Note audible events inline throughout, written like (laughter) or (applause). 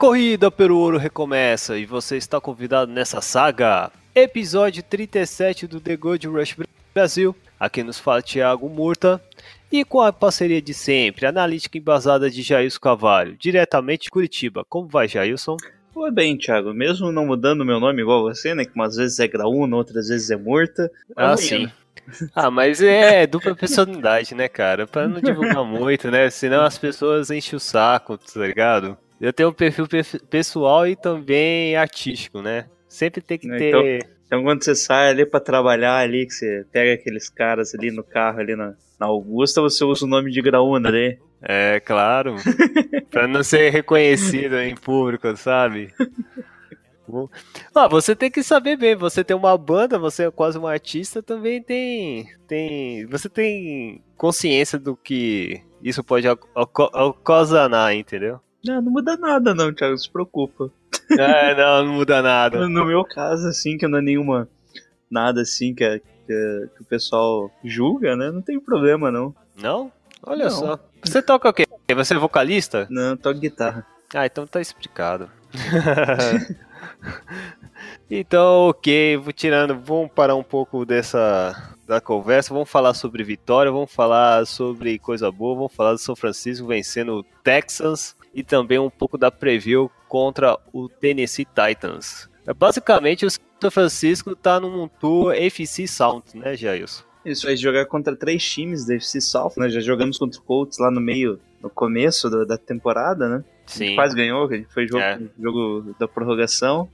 Corrida pelo ouro recomeça e você está convidado nessa saga. Episódio 37 do The Gold Rush Brasil. Aqui nos fala Thiago Murta. E com a parceria de sempre, analítica embasada de Jailson Cavalho, diretamente de Curitiba. Como vai, Jailson? Foi bem, Thiago. Mesmo não mudando meu nome igual você, né? Que umas vezes é Graúna, outras vezes é Murta. Ah, sim. Ah, mas é dupla personalidade, né, cara? Pra não divulgar (laughs) muito, né? Senão as pessoas enchem o saco, tá ligado? Eu tenho um perfil pe- pessoal e também artístico, né? Sempre tem que Então- ter. Então quando você sai ali pra trabalhar ali, que você pega aqueles caras ali no carro, ali na, na Augusta, você usa o nome de Graúna ali. É, claro. (laughs) pra não ser reconhecido em público, sabe? Ah, você tem que saber bem, você tem uma banda, você é quase um artista, também tem. tem você tem consciência do que isso pode ocasionar, entendeu? Não, não muda nada não, Thiago, não se preocupa. É, não, não muda nada. No meu caso, assim, que não é nenhuma... Nada assim que, a- que, a- que o pessoal julga, né? Não tem problema, não. Não? Olha Não. só. Você toca o quê? Você é vocalista? Não, toco guitarra. Ah, então tá explicado. (laughs) então, ok, vou tirando, vamos parar um pouco dessa da conversa, vamos falar sobre vitória, vamos falar sobre coisa boa, vamos falar do São Francisco vencendo o Texans e também um pouco da preview contra o Tennessee Titans. É, Basicamente, o São Francisco tá num tour FC Sound, né, Jailson? Isso vai jogar contra três times da FC South, né? Já jogamos contra o Colts lá no meio, no começo da, da temporada, né? Sim. quase ganhou, que a gente foi jogo, É. jogo da prorrogação.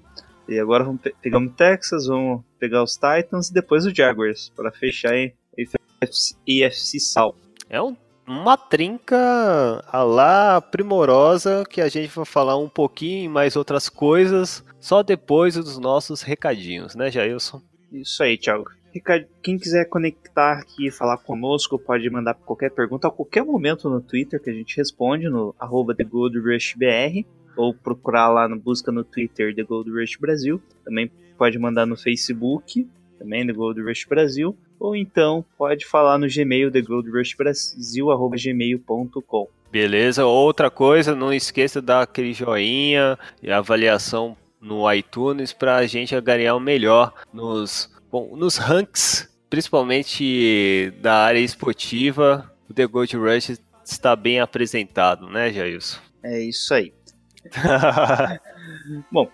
E agora vamos pe pegamos o Texas, vamos pegar os Titans e depois o Jaguars, para fechar em EFC, EFC South. É um- uma trinca a lá primorosa que a gente vai falar um pouquinho mais outras coisas só depois dos nossos recadinhos, né, Jailson? Isso aí, Thiago. Quem quiser conectar aqui e falar conosco, pode mandar qualquer pergunta a qualquer momento no Twitter que a gente responde no TheGoldRushBR ou procurar lá na busca no Twitter The Gold Rush Brasil. Também pode mandar no Facebook, também The Gold Rush Brasil, ou então pode falar no Gmail TheGoldRushBrasil@gmail.com. Beleza, outra coisa, não esqueça de dar aquele joinha e avaliação no iTunes para a gente ganhar o melhor nos, bom, nos ranks, principalmente da área esportiva. O The Gold Rush está bem apresentado, né, Jailson? É isso aí. (laughs) Bom,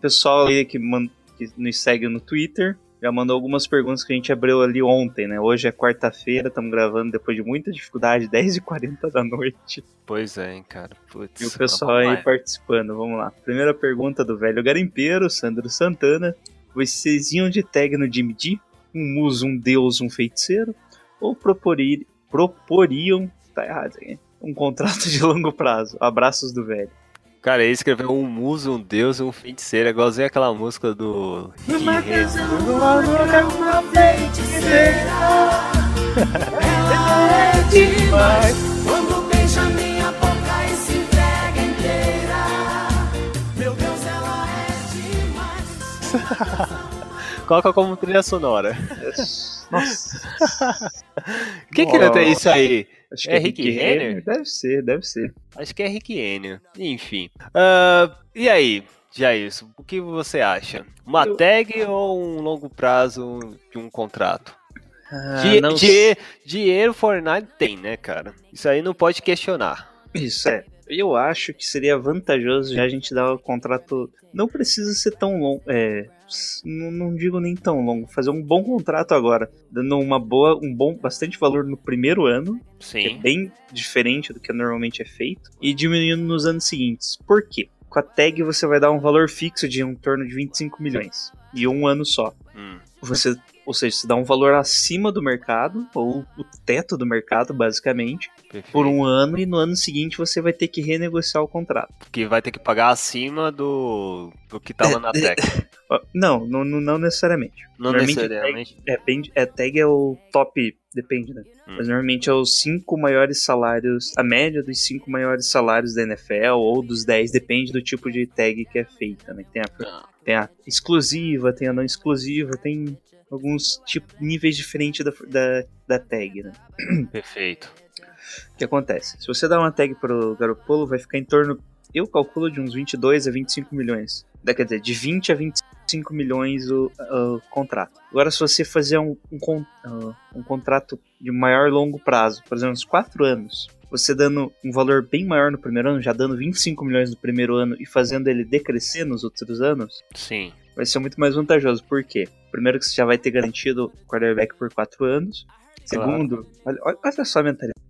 pessoal aí que, man- que nos segue no Twitter já mandou algumas perguntas que a gente abriu ali ontem, né? Hoje é quarta-feira, estamos gravando depois de muita dificuldade, (laughs) 10h40 da noite. Pois é, hein, cara. Putz, E o pessoal vamos aí participando, vamos lá. Primeira pergunta do velho garimpeiro, Sandro Santana. Vocês iam de tag no Jimmy D? Um muso, um deus, um feiticeiro? Ou proporir, proporiam, tá errado aqui, um contrato (laughs) de longo prazo? Abraços do velho. Cara, ele escreveu um muso, um deus e um feiticeiro, é igualzinho aquela música do. Rick Renzo. Quando beija minha boca e se entrega inteira. Meu Deus, ela é demais. (laughs) Coloca como trilha sonora. Nossa. Quem (laughs) que tem isso aí? Acho É Rick Renner? Deve ser, deve ser. Acho que é Rick Enio. Enfim. Ah, e aí, Jair, o que você acha? Uma Eu- tag ou um longo prazo de um contrato? Ah, Di- não di- dinheiro Fortnite tem, né, cara? Isso aí não pode questionar. Isso é. Eu acho que seria vantajoso já a gente dar o contrato. Não precisa ser tão longo. É. Não, não digo nem tão longo. Fazer um bom contrato agora. Dando uma boa. um bom. bastante valor no primeiro ano. Que é Sim. bem diferente do que normalmente é feito. E diminuindo nos anos seguintes. Por quê? Com a tag você vai dar um valor fixo de em torno de 25 milhões. E um ano só. Hum. Você, ou seja, você dá um valor acima do mercado, ou o teto do mercado, basicamente. Perfeito. por um ano e no ano seguinte você vai ter que renegociar o contrato. Que vai ter que pagar acima do, do que tava na É, tag. Não, não, não- necessariamente. Não Normalmente necessariamente. É, bem- é, tag é o top, depende, né? Hum. Mas normalmente é os cinco maiores salários, a média dos cinco maiores salários da NFL ou dos 10, depende do tipo de tag que é feita, né? Tem a, Ah, tem a exclusiva, tem a não exclusiva, tem alguns tipo, níveis diferentes da, da, da tag, né? Perfeito. O que acontece? Se você dá uma tag pro Garoppolo, vai ficar em torno, eu calculo, de uns 22 a 25 milhões. Quer dizer, de 20 a 25 milhões o, o contrato. Agora, se você fazer um, um, ah, um contrato de maior longo prazo, por exemplo, uns 4 anos, você dando um valor bem maior no primeiro ano, já dando 25 milhões no primeiro ano e fazendo ele decrescer nos outros anos, Sim. vai ser muito mais vantajoso. Por quê? Primeiro que você já vai ter garantido o quarterback por 4 anos. Segundo, olha, olha olha só a mentalidade.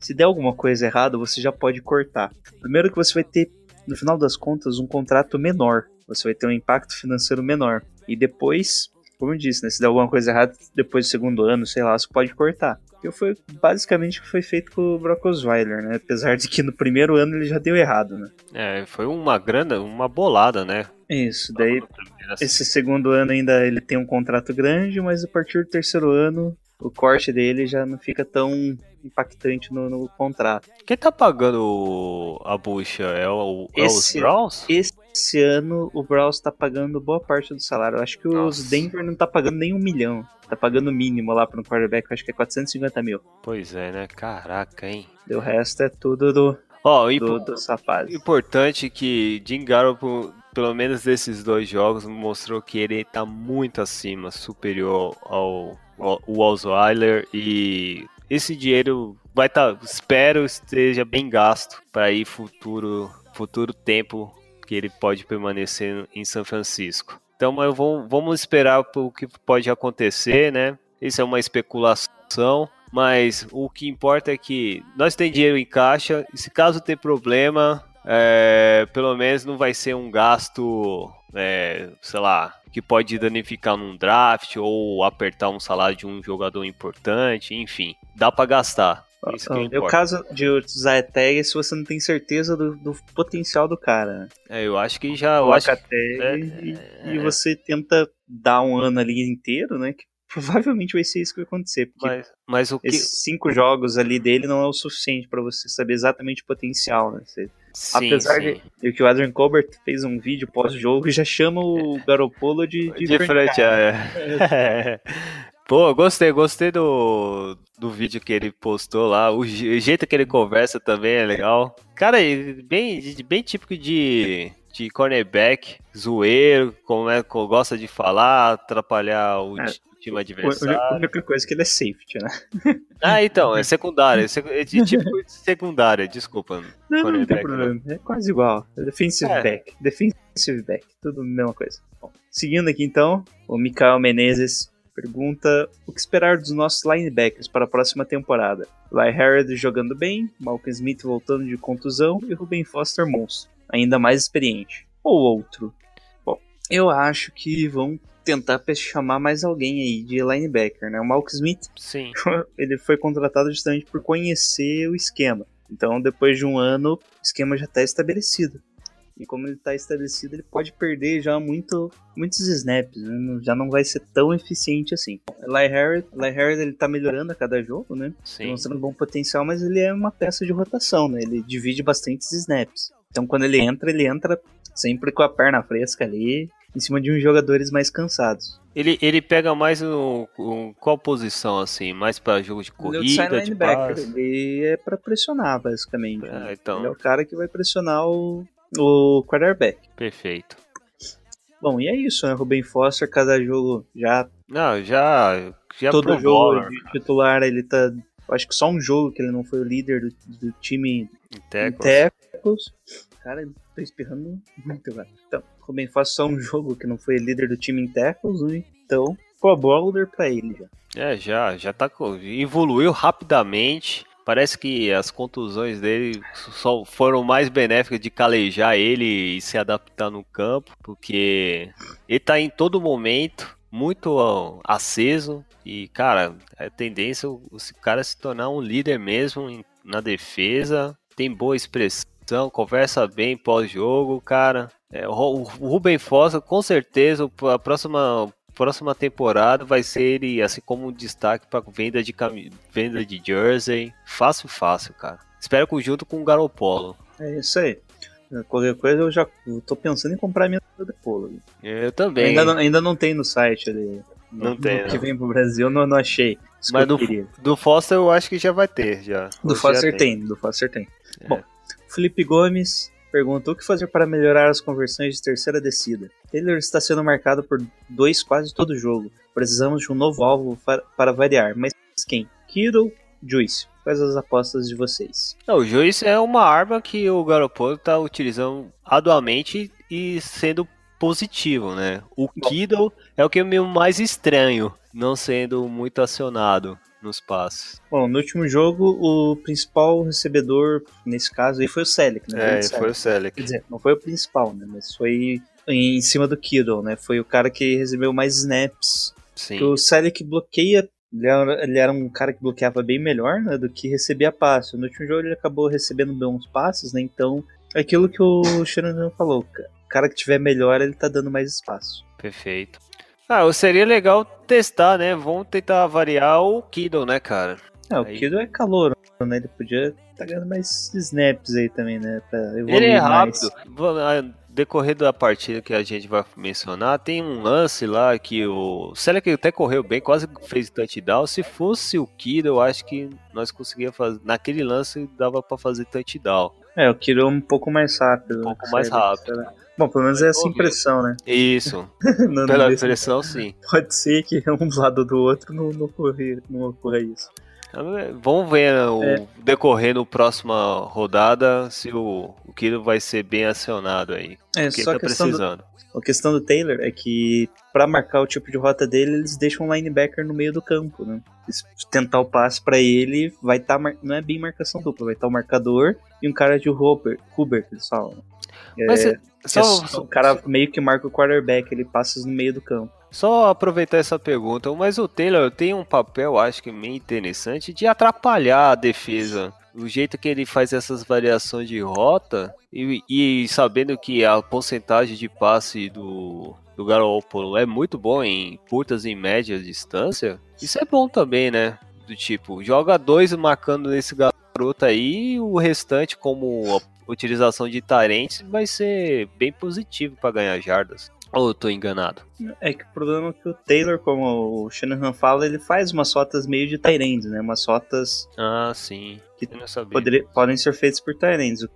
Se der alguma coisa errada, você já pode cortar. Primeiro que você vai ter, no final das contas, um contrato menor. Você vai ter um impacto financeiro menor. E depois, como eu disse, né, se der alguma coisa errada, depois do segundo ano, sei lá, você pode cortar. Que foi basicamente o que foi feito com o Brock Osweiler, né? Apesar de que no primeiro ano ele já deu errado, né? É, foi uma grande, uma bolada, né? Isso, daí assim. esse segundo ano ainda ele tem um contrato grande, mas a partir do terceiro ano o corte dele já não fica tão impactante no, no contrato. Quem tá pagando a bucha? É, o, é os Esse- Browns? Esse ano o Browns tá pagando boa parte do salário. Eu acho que Nossa. os Denver não tá pagando nem um milhão. Tá pagando o mínimo lá para um quarterback, acho que é 450 mil. Pois é, né? Caraca, hein? E o resto é tudo do, Ó, e do, rapazes. Importante que Jim Garoppolo, pelo menos desses dois jogos, mostrou que ele tá muito acima, superior ao, ao Osweiler e esse dinheiro vai estar, espero esteja bem gasto para ir futuro futuro tempo que ele pode permanecer em São Francisco. Então, mas vamos, esperar o que pode acontecer, né? Isso é uma especulação, mas o que importa é que nós temos dinheiro em caixa e se caso ter problema, é, pelo menos não vai ser um gasto, é, sei lá, que pode danificar num draft ou apertar um salário de um jogador importante, enfim, dá pra gastar. Isso que É o caso de usar a tag é se você não tem certeza do, do potencial do cara. né? É, eu acho que já, acho Coloca a que- tag é, e, é, e você tenta dar um ano ali inteiro, né? Que provavelmente vai ser isso que vai acontecer. Porque mas, mas o que esses cinco jogos ali dele não é o suficiente pra você saber exatamente o potencial, né? Você- sim, apesar sim. de que o Adrian Colbert fez um vídeo pós-jogo e já chama o Garoppolo de, de, De frente, é. é. (laughs) Pô, gostei, gostei do, do vídeo que ele postou lá. O, je- o jeito que ele conversa também é legal. Cara, ele bem, bem típico de, de cornerback, zoeiro, como é, gosta de falar, atrapalhar o É. ti- time adversário. a única coisa é que ele é safety, né? (laughs) Ah, então, é secundária, é é de tipo (laughs) secundária, desculpa. Não, não tem Cornerback, problema. É quase igual. É defensive É. back. Defensive back. Tudo a mesma coisa. Bom, seguindo aqui então, o Mikael Menezes pergunta o que esperar dos nossos linebackers para a próxima temporada. Lai Harrod jogando bem, Malcolm Smith voltando de contusão e Ruben Foster monstro, ainda mais experiente. Ou outro. Bom, eu acho que vão tentar chamar mais alguém aí de linebacker, né? O Malcolm Smith Sim. (laughs) ele foi contratado justamente por conhecer o esquema. Então, depois de um ano, o esquema já está estabelecido. E como ele está estabelecido, ele pode perder já muito, muitos snaps, né? Já não vai ser tão eficiente assim. Harris, Eli Harris ele tá melhorando a cada jogo, né? Sim. Mostrando bom potencial, mas ele é uma peça de rotação, né? Ele divide bastantes snaps. Então, quando ele entra, ele entra sempre com a perna fresca ali, em cima de uns jogadores mais cansados. Ele, ele pega mais um, um- qual posição assim? Mais pra jogo de é corrida, de passe? ele é pra pressionar, basicamente. Ah, né? então. Ele é o cara que vai pressionar o, o quarterback. Perfeito. Bom, e é isso, né? Ruben Foster, cada jogo já. Não, já. já todo jogo bowler, de titular, ele tá. Acho que só um jogo que ele não foi o líder do, do time em em tackles. Cara, tô espirrando muito agora. Então, Ruben Foster só um jogo que não foi líder do time em né? Então, pro bowler pra ele já. É, já, já tá. Evoluiu rapidamente. Parece que as contusões dele só foram mais benéficas de calejar ele e se adaptar no campo, porque ele tá em todo momento muito aceso e, cara, é tendência o cara se tornar um líder mesmo na defesa, tem boa expressão, conversa bem pós-jogo, cara. É, o Ru- o Ruben Fossa, com certeza, a próxima, próxima temporada vai ser ele, assim como um destaque para venda de, cami- venda de jersey. Fácil, fácil, cara. Espero que junto com o Garopolo. É isso aí. Qualquer coisa eu já tô pensando em comprar minha do Polo. Eu também. Ainda não, ainda não tem no site ali. Não No- tem, Que não. vem pro Brasil, não, não achei. Mas que do, do Foster eu acho que já vai ter, já. Do Foster já tem. do Foster tem. É. Bom, Felipe Gomes perguntou o que fazer para melhorar as conversões de terceira descida. Taylor está sendo marcado por dois quase todo jogo. Precisamos de um novo alvo para, variar. Mas quem? Kittle, Juice. Quais as apostas de vocês? Não, o Juiz é uma arma que o Garoppolo tá utilizando aduamente e sendo positivo, né? O Kiddle é o que é meio mais estranho, não sendo muito acionado nos passes. Bom, no último jogo, o principal recebedor, nesse caso, aí foi o Selic, né? É, foi o Selic. Quer dizer, não foi o principal, né? Mas foi em cima do Kittle, né? Foi o cara que recebeu mais snaps Sim. O Selic bloqueia. Ele era, ele era um cara que bloqueava bem melhor né, do que recebia passe. No último jogo ele acabou recebendo bons passes, né? Então, é aquilo que o Shanahan falou. O cara que tiver melhor, ele tá dando mais espaço. Perfeito. Ah, seria legal testar, né? Vamos tentar variar o Kiddle, né, cara? É, o Aí- Kido é calor, né? Ele podia tá ganhando mais snaps aí também, né? Pra evoluir Ele é mais. rápido. Va- a- Decorrer da partida que a gente vai mencionar, tem um lance lá que o Selec até correu bem, quase fez touchdown. Se fosse o Kiro, eu acho que nós conseguíamos fazer. Naquele lance dava pra fazer touchdown. É, o Kido é um pouco mais rápido. Um pouco né? mais Sabe? rápido. Bom, pelo menos é essa impressão, né? Isso, (laughs) Não- pela não- impressão, sim. Pode ser que um do lado do outro não, não, ocorra, não ocorra isso. Vamos ver né, o É. decorrer no próxima rodada se o, o Kiro vai ser bem acionado aí. É, só tá a questão do, precisando. A questão do Taylor é que, pra marcar o tipo de rota dele, eles deixam um linebacker no meio do campo, né? Se tentar o passe pra ele, vai estar. não é bem marcação dupla, vai estar o marcador e um cara de Huber, Huber que eles falam. né? Mas é, só, o cara meio que marca o quarterback, ele passa no meio do campo. Só aproveitar essa pergunta, mas o Taylor tem um papel, acho que meio interessante, de atrapalhar a defesa. O jeito que ele faz essas variações de rota e, e sabendo que a porcentagem de passe do, do Garoppolo é muito bom em curtas e médias distância, isso é bom também, né? Do tipo, joga dois marcando nesse garoto aí e o restante como utilização de tarentes vai ser bem positivo para ganhar jardas. Ou eu tô enganado? É que o problema é que o Taylor, como o Shanahan fala, ele faz umas rotas meio de Tyrants, né? Umas rotas Ah, sim. Que não poderia- podem ser feitas por Tyrants. O,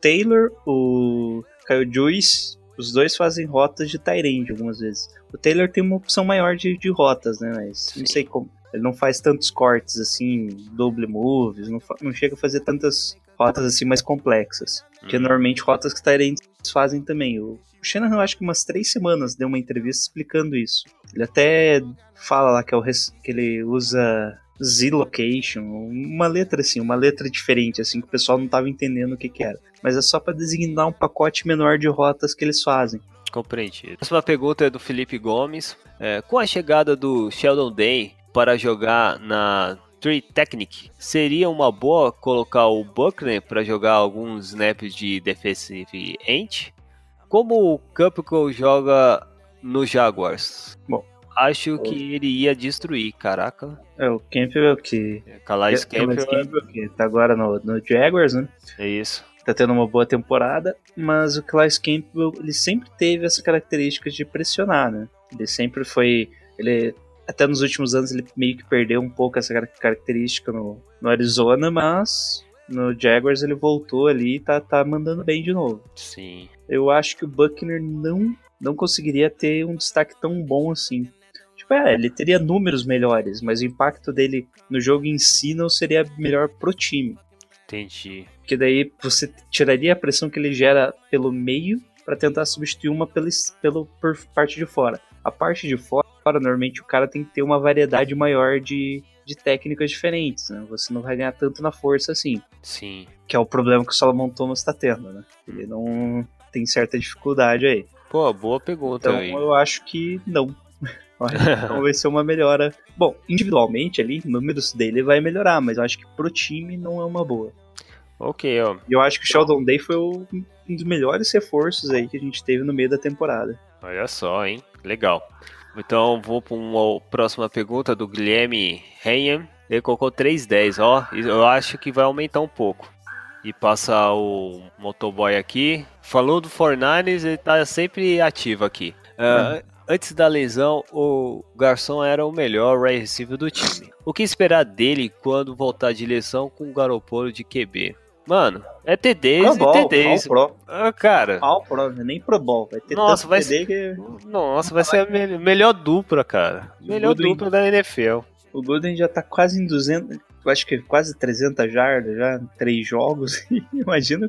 Taylor, o Kyle Juice, os dois fazem rotas de Tyrant algumas vezes. O Taylor tem uma opção maior de, de rotas, né? Mas não Sim. sei como. Ele não faz tantos cortes assim, double moves, não, não chega a fazer tantas rotas assim mais complexas. Que é Hum. normalmente rotas que Tyrants fazem também. O, Shanahan, acho que umas três semanas deu uma entrevista explicando isso. Ele até fala lá que, é o que ele usa Z-Location, uma letra assim, uma letra diferente, assim, que o pessoal não estava entendendo o que, que era. Mas é só para designar um pacote menor de rotas que eles fazem. Compreendido. A próxima pergunta é do Felipe Gomes. É, com a chegada do Sheldon Day para jogar na Tree Technic, seria uma boa colocar o Buckner para jogar alguns snaps de defensive end? Como o Capital joga no Jaguars? Bom. Acho que ele ia destruir, caraca. É, o Campbell que. Calais é, é, mas Campbell, Campbell que tá agora no, no Jaguars, né? é isso. Tá tendo uma boa temporada, mas o Calais Campbell, ele sempre teve essa característica de pressionar, né? Ele sempre foi. Ele. Até nos últimos anos ele meio que perdeu um pouco essa car- característica no, no Arizona, mas no Jaguars ele voltou ali e tá, tá mandando bem de novo. Sim. Eu acho que o Buckner não, não conseguiria ter um destaque tão bom assim. Tipo, é, ele teria números melhores, mas o impacto dele no jogo em si não seria melhor pro time. Entendi. Porque daí você tiraria a pressão que ele gera pelo meio para tentar substituir uma pelo, pelo, por parte de fora. A parte de fora, normalmente o cara tem que ter uma variedade maior de, de técnicas diferentes, né? Você não vai ganhar tanto na força assim. Sim. Que é o problema que o Solomon Thomas está tendo, né? Ele não tem certa dificuldade aí. Pô, boa pergunta Então aí. eu acho que não. (laughs) Então vai ser uma melhora. Bom, individualmente ali, números dele vai melhorar, mas eu acho que pro time não é uma boa. Ok, ó. E eu acho que o Sheldon Day foi o- um dos melhores reforços aí que a gente teve no meio da temporada. Olha só, hein? Legal. Então vou para uma próxima pergunta do Guilherme Henhan. Ele colocou 310, ó. Eu acho que vai aumentar um pouco. E passa o motoboy aqui. Falou do Fornanes, ele tá sempre ativo aqui. Ah, Antes da lesão, o Garçom era o melhor wide receiver do time. O que esperar dele quando voltar de lesão com o Garopolo de QB? Mano, é TDs Pro e TDs. Pro, Ah, cara, All Pro, nem Pro Bowl. Vai ter Nossa, vai TD que nossa, vai ser a me- melhor dupla, cara. Melhor Goodwin. dupla da NFL. o Gooden já tá quase em 200, eu acho que quase 300 jardas já, em três jogos. (laughs) imagina,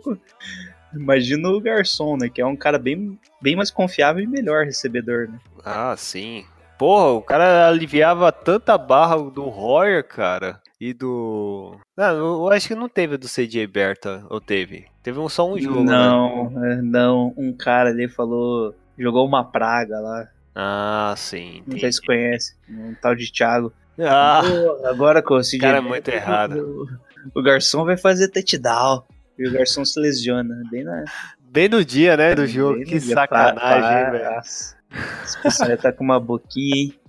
imagina o Garçom, né? Que é um cara bem, bem mais confiável e melhor recebedor, né? Ah, sim. Porra, o cara aliviava tanta barra do Royer, cara. E do. Não, eu acho que não teve do CJ Berta, ou teve? Teve um, só um jogo, né? não, é, não. Um cara ali falou, jogou uma praga lá. Ah, sim. Não sei se entendi. conhece. Um tal de Thiago. Ah, Pô, agora com o CJ cara é muito errado. O, o garçom vai fazer touchdown. E o garçom se lesiona. Bem na. bem no dia, né, do jogo. bem Que sacanagem, velho. Esse pessoal tá com uma boquinha, hein?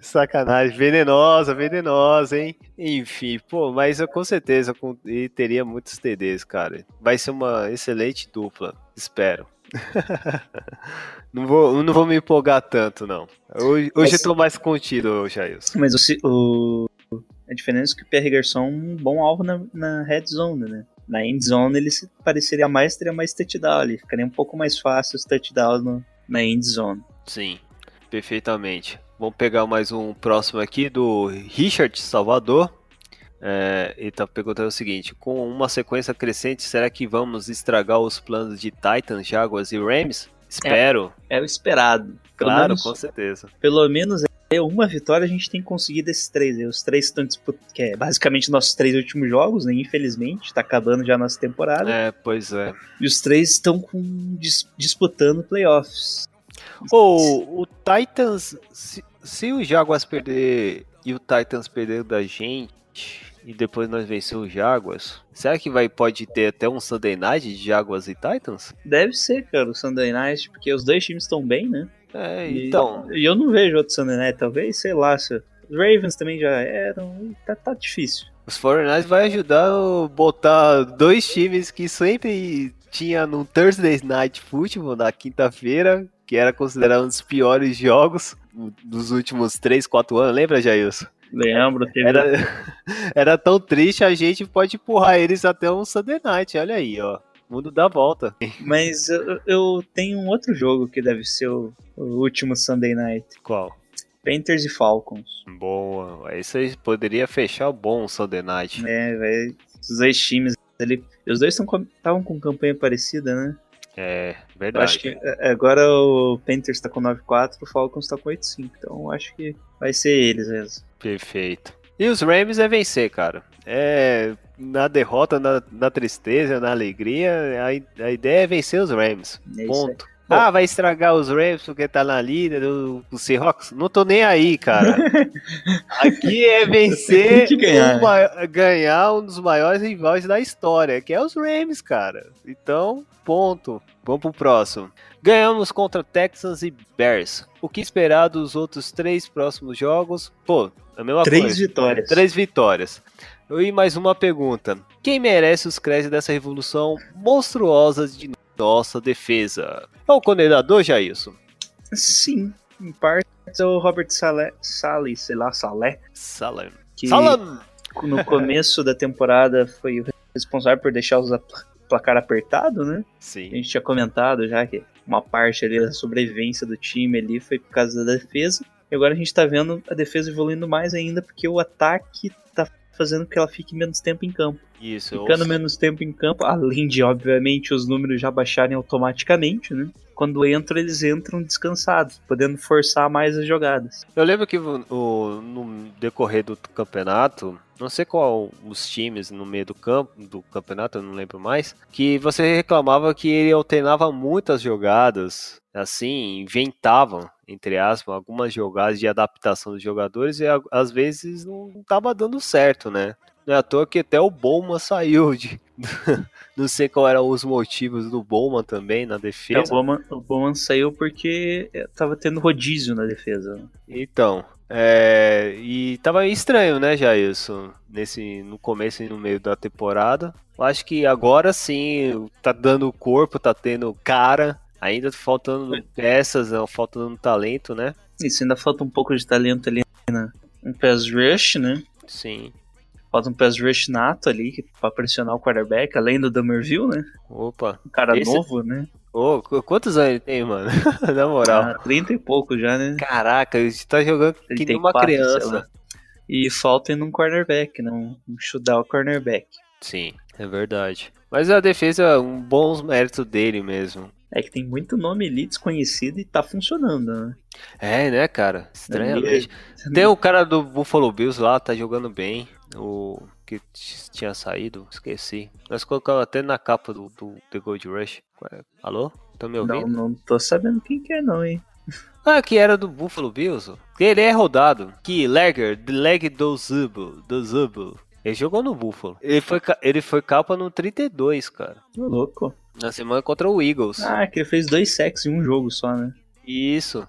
Sacanagem, venenosa, venenosa, hein? Enfim, pô, mas eu com certeza com- ele teria muitos TDs, cara. Vai ser uma excelente dupla, espero. (laughs) não, vou, não vou me empolgar tanto, não. Hoje, hoje Mas- eu tô mais contido, Jailson. Mas o, o- a diferença é que o Pierre Garçon é um bom alvo na, na red zone, né? Na end zone ele se pareceria mais, teria mais touchdown ali. Ficaria um pouco mais fácil os touchdowns na end zone. Sim, perfeitamente. Vamos pegar mais um próximo aqui do Richard Salvador. É, ele tá perguntando o seguinte: com uma sequência crescente, será que vamos estragar os planos de Titans, Jaguars e Rams? Espero, É o esperado. Claro, menos- com certeza. pelo menos é uma vitória a gente tem conseguido esses três. Os três estão disputando, que é basicamente nossos três últimos jogos, né? Infelizmente, tá acabando já a nossa temporada. É, pois é. E os três estão com, dis- disputando playoffs. Ou o Titans, se, se o Jaguars perder e o Titans perder da gente e depois nós vencer o Jaguars, será que vai pode ter até um Sunday Night de Jaguars e Titans? Deve ser, cara, o Sunday Night, porque os dois times estão bem, né? É, E- então, E eu não vejo outro Sunday Night, talvez, sei lá. Se... Os Ravens também já eram. Tá, tá difícil. os 49ers vai ajudar a botar dois times que sempre tinha no Thursday Night Football na quinta-feira, que era considerado um dos piores jogos dos últimos 3, 4 anos. Lembra, Jailson? Lembro, teve. Era, (laughs) era tão triste, a gente pode empurrar eles até um Sunday Night. Olha aí, ó. O mundo dá volta. Mas eu, eu tenho um outro jogo que deve ser o, o último Sunday Night: Qual? Panthers e Falcons. Boa. Isso aí poderia fechar bom o Sunday Night. É, velho. Os dois times ali. Os dois estavam com campanha parecida, né? É, Eu verdade. acho que é, agora o Panthers tá com 9-4, o Falcons tá com 8-5. Então eu acho que vai ser eles mesmo. Perfeito. E os Rams é vencer, cara. É. Na derrota, na, na tristeza, na alegria, a, a ideia é vencer os Rams. É. Ponto. Ah, vai estragar os Rams porque tá na líder do, Seahawks? Não tô nem aí, cara. (laughs) Aqui é vencer, ganhar. o ma- ganhar um dos maiores rivais da história, que é os Rams, cara. Então, ponto. Vamos pro próximo. Ganhamos contra Texans e Bears. O que esperar dos outros três próximos jogos? Pô, a mesma Três coisa. vitórias. Três vitórias. E mais uma pergunta. Quem merece os créditos dessa revolução monstruosa de nossa defesa? É o condenador, Jailson? Sim, em parte é o Robert Saleh, Saleh, sei lá, Saleh, Salam. que Salam! no começo da temporada foi o responsável por deixar os placar apertado, né? A Sim. gente tinha comentado já que uma parte ali da sobrevivência do time ali foi por causa da defesa. E agora a gente tá vendo a defesa evoluindo mais ainda porque o ataque tá fazendo com que ela fique menos tempo em campo. Isso, ficando menos tempo em campo, além de, obviamente, os números já baixarem automaticamente, né? Quando entram, eles entram descansados, podendo forçar mais as jogadas. Eu lembro que o- no decorrer do campeonato, não sei qual os times no meio do campo do campeonato, eu não lembro mais, que você reclamava que ele alternava muitas jogadas, assim, inventavam, entre aspas, algumas jogadas de adaptação dos jogadores e às vezes não tava dando certo, né? Não é à toa que até o Bowman saiu de. (laughs) não sei qual eram os motivos do Bowman também na É, o defesa. Bowman, o Bowman saiu porque é, tava tendo rodízio na defesa. Então, é, e tava estranho, né, Jailson? Nesse, no começo e no meio da temporada. Eu acho que agora sim tá dando corpo, tá tendo cara. Ainda faltando peças, não, faltando talento, né? Isso ainda falta um pouco de talento ali na um pass rush, né? Sim. Falta um pass rush nato ali pra pressionar o quarterback, além do Dumerville, né? Opa. Um cara Esse- novo, né? Ô, qu- quantos anos ele tem, mano? (laughs) Na moral. Ah, 30 e pouco já, né? Caraca, ele tá jogando que nem uma 34, sei lá. criança. E falta ainda um cornerback, né? Um, um shootout cornerback. Sim, é verdade. Mas a defesa, um bons méritos dele mesmo. É que tem muito nome ali desconhecido e tá funcionando, né? É, né, cara? Estranhamente. Tem o cara do Buffalo Bills lá, tá jogando bem. O que tinha saído, esqueci. Nós colocamos até na capa do, do The Gold Rush. Alô? Tá me Não, ouvindo? não tô sabendo quem que é não, hein? Ah, que era do Buffalo Bills. Ele é rodado. Que Legger, The Leg do Zubo, do Zubo. Ele jogou no Buffalo. Ele foi, ele foi capa no 32, cara. Tô louco. Na semana contra o Eagles. Ah, que ele fez dois sacks em um jogo só, né? Isso.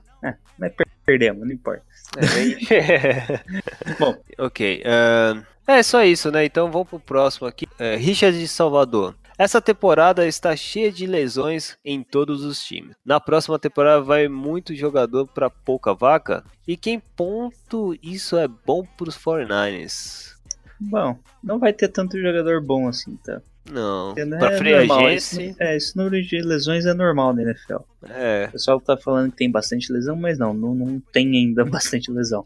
Mas per- perdemos, não importa. É, (laughs) Bom. ok. ahn, é só isso, né? Então vamos pro próximo aqui. É, Richard de Salvador. Essa temporada está cheia de lesões em todos os times. Na próxima temporada vai muito jogador para pouca vaca. E quem ponto isso é bom pros 49ers? Bom, não vai ter tanto jogador bom assim, tá? Não. Porque, né, Pra é free normal, agency, Esse, é, esse número de lesões é normal na NFL. é. O pessoal tá falando que tem bastante lesão, mas não, não, não tem ainda (laughs) bastante lesão.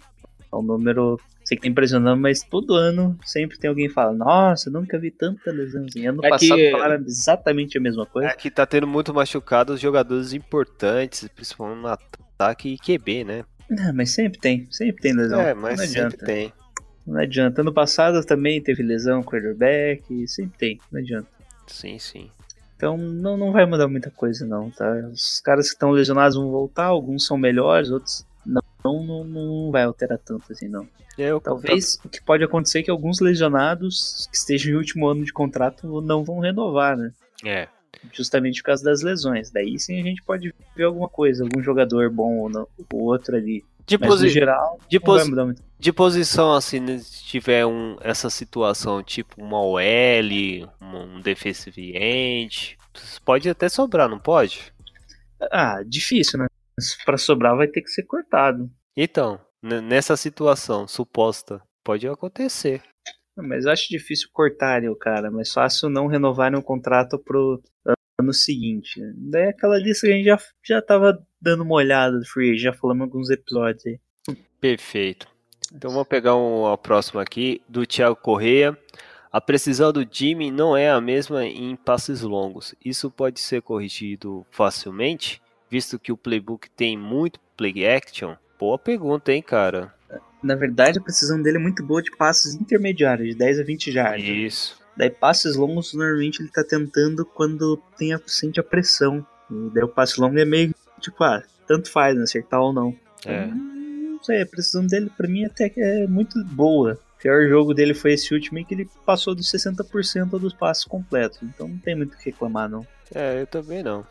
É um número, sei que tá impressionando, mas todo ano sempre tem alguém que fala, nossa, eu nunca vi tanta lesão assim. Ano É passado que- falaram exatamente a mesma coisa. Aqui tá tendo muito machucado os jogadores importantes, principalmente no ataque e QB, né? Ah, mas sempre tem, sempre tem lesão. É, mas não sempre adianta. tem. Não adianta. Ano passado também teve lesão, quarterback, sempre tem, não adianta. Sim, sim. Então não, não vai mudar muita coisa não, tá? Os caras que estão lesionados vão voltar, alguns são melhores, outros não, não, não, não vai alterar tanto assim não. Eu, Talvez o que pode acontecer é que alguns lesionados que estejam em último ano de contrato não vão renovar, né? É. Justamente por causa das lesões. Daí sim a gente pode ver alguma coisa, algum jogador bom ou não, o outro ali. De, Mas posi- geral, de, posi- de posição, assim, né, se tiver um, essa situação, tipo uma OL, um defensive end, pode até sobrar, não pode? Ah, difícil, né? Mas Pra sobrar vai ter que ser cortado. Então, nessa situação suposta, pode acontecer. Mas eu acho difícil cortarem o cara, mas fácil não renovarem o contrato pro ano seguinte. Daí é aquela lista que a gente já, já tava dando uma olhada do Free, já falamos alguns episódios aí. Perfeito. Então vamos pegar um, a próxima aqui, do Thiago Correia. A precisão do Jimmy não é a mesma em passes longos. Isso pode ser corrigido facilmente, visto que o playbook tem muito play action? Boa pergunta, hein, cara? Na verdade, a precisão dele é muito boa de passes intermediários, de 10 a 20 jardas. Isso. Daí passes longos, normalmente ele tá tentando quando tem a, sente a pressão. E daí o passe longo é meio tipo, ah, tanto faz, né, acertar ou não. É. Hum, Não sei, a precisão dele pra mim até que é muito boa. O pior jogo dele foi esse último em que ele passou dos 60% dos passes completos. Então não tem muito o que reclamar, não. É, eu também não.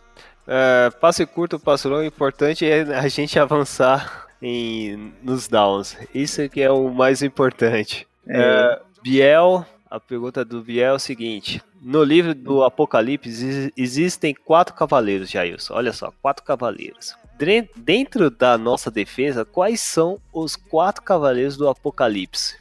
É, passe curto, passe longo, o importante é a gente (laughs) avançar em, nos downs. Isso que é o mais importante. É, Biel, a pergunta do Biel é o seguinte: No livro do Apocalipse exi- existem quatro cavaleiros, Jailson. Olha só, quatro cavaleiros. Dentro da nossa defesa, quais são os quatro cavaleiros do Apocalipse?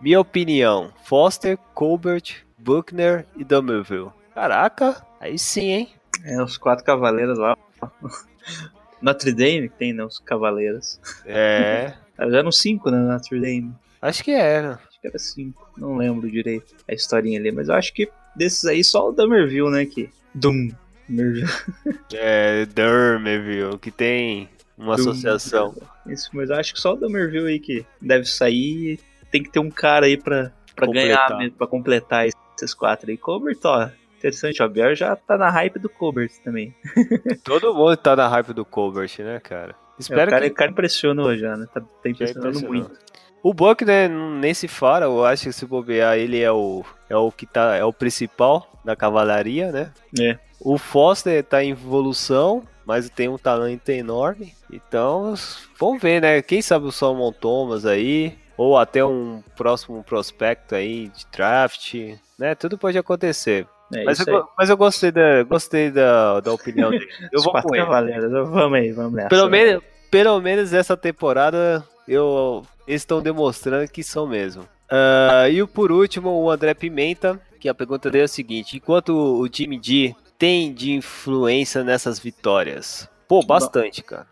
Minha opinião: Foster, Colbert, Buckner e Dumerville. Caraca, aí sim, hein? É, os quatro cavaleiros lá. (laughs) Notre Dame tem, né? Os cavaleiros. É, (laughs) Já eram cinco, né? Notre Dame. acho que era. Que era cinco. Não lembro direito a historinha ali, mas eu acho que desses aí só o Dummerville, né? Que. Doom. Dummerville. (laughs) É, Dermerville, que tem uma Doom. associação. Isso, mas eu acho que só o Dummerville aí que deve sair. Tem que ter um cara aí pra, pra Completar. ganhar, pra completar esses quatro aí. Colbert, ó. Interessante, ó. Biel já tá na hype do Colbert também. (laughs) Todo mundo tá na hype do Colbert, né, cara? É, Espero o, cara, que o cara impressionou já, né? Tá, tá impressionando impressionou. muito. O Buck, né, nem se fala, eu acho que se bobear, ele é o, é o que tá, é o principal da cavalaria, né? É. O Foster tá em evolução, mas tem um talento enorme. Então, vamos ver, né? Quem sabe o Solomon Thomas aí, ou até um próximo prospecto aí de draft, né? Tudo pode acontecer. É Mas eu, mas eu gostei da, gostei da, da opinião dele. (laughs) Eu vou com ele. Vamos aí, vamos nessa. Pelo menos, pelo menos essa temporada eu, estão demonstrando que são mesmo. Ah, e o por último, o André Pimenta, que a pergunta dele é a seguinte: enquanto o Jimmy G tem de influência nessas vitórias? Pô, bastante, cara.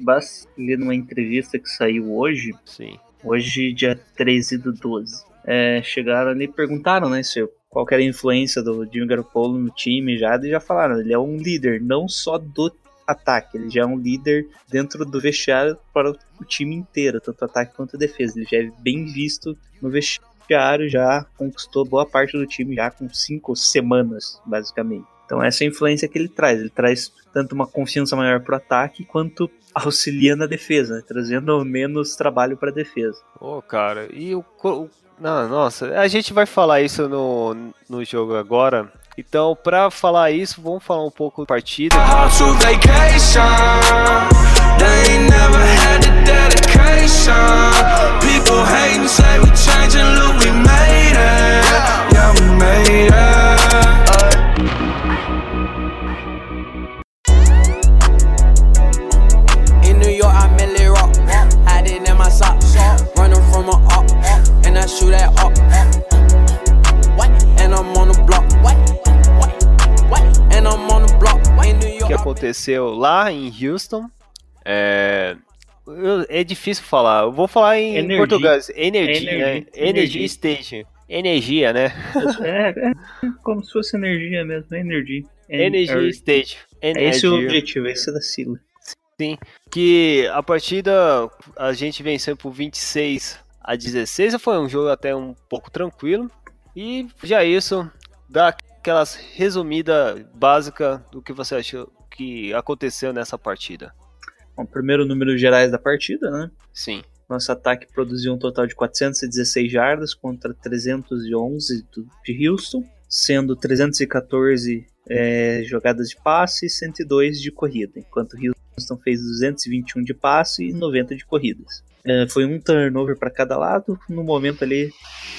Bas li numa entrevista que saiu hoje, Sim. hoje dia 13 do 12. É, chegaram ali e perguntaram, né, se qual era a influência do Jimmy Garoppolo no time já, e já falaram, ele é um líder, não só do ataque, ele já é um líder dentro do vestiário para o time inteiro, tanto ataque quanto defesa. Ele já é bem visto no vestiário, já conquistou boa parte do time já com cinco semanas, basicamente. Então essa é a influência que ele traz. Ele traz tanto uma confiança maior para o ataque quanto auxilia na defesa, né? trazendo menos trabalho para a defesa. Ô, cara, e o. o- Não, nossa, a gente vai falar isso no, no jogo agora. Então, pra falar isso, vamos falar um pouco do partido. Hard to vacation. Que aconteceu lá em Houston. É, é difícil falar. Eu vou falar em Energy. português. Energy, Energy. né? Energy Energy. Station. Energia, né? É, é como se fosse energia mesmo, energia. Energy Station. É esse o objetivo, esse é da sigla. Que a partida a gente venceu por 26 a 16. Foi um jogo até um pouco tranquilo. E já isso, dá aquelas resumida básica do que você achou que aconteceu nessa partida. Bom, primeiro números gerais da partida, né? Sim. Nosso ataque produziu um total de 416 jardas contra 311 do- de Houston, sendo 314 é, jogadas de passe e 102 de corrida, enquanto Houston fez 221 de passe e 90 de corridas. É, foi um turnover para cada lado, no momento ali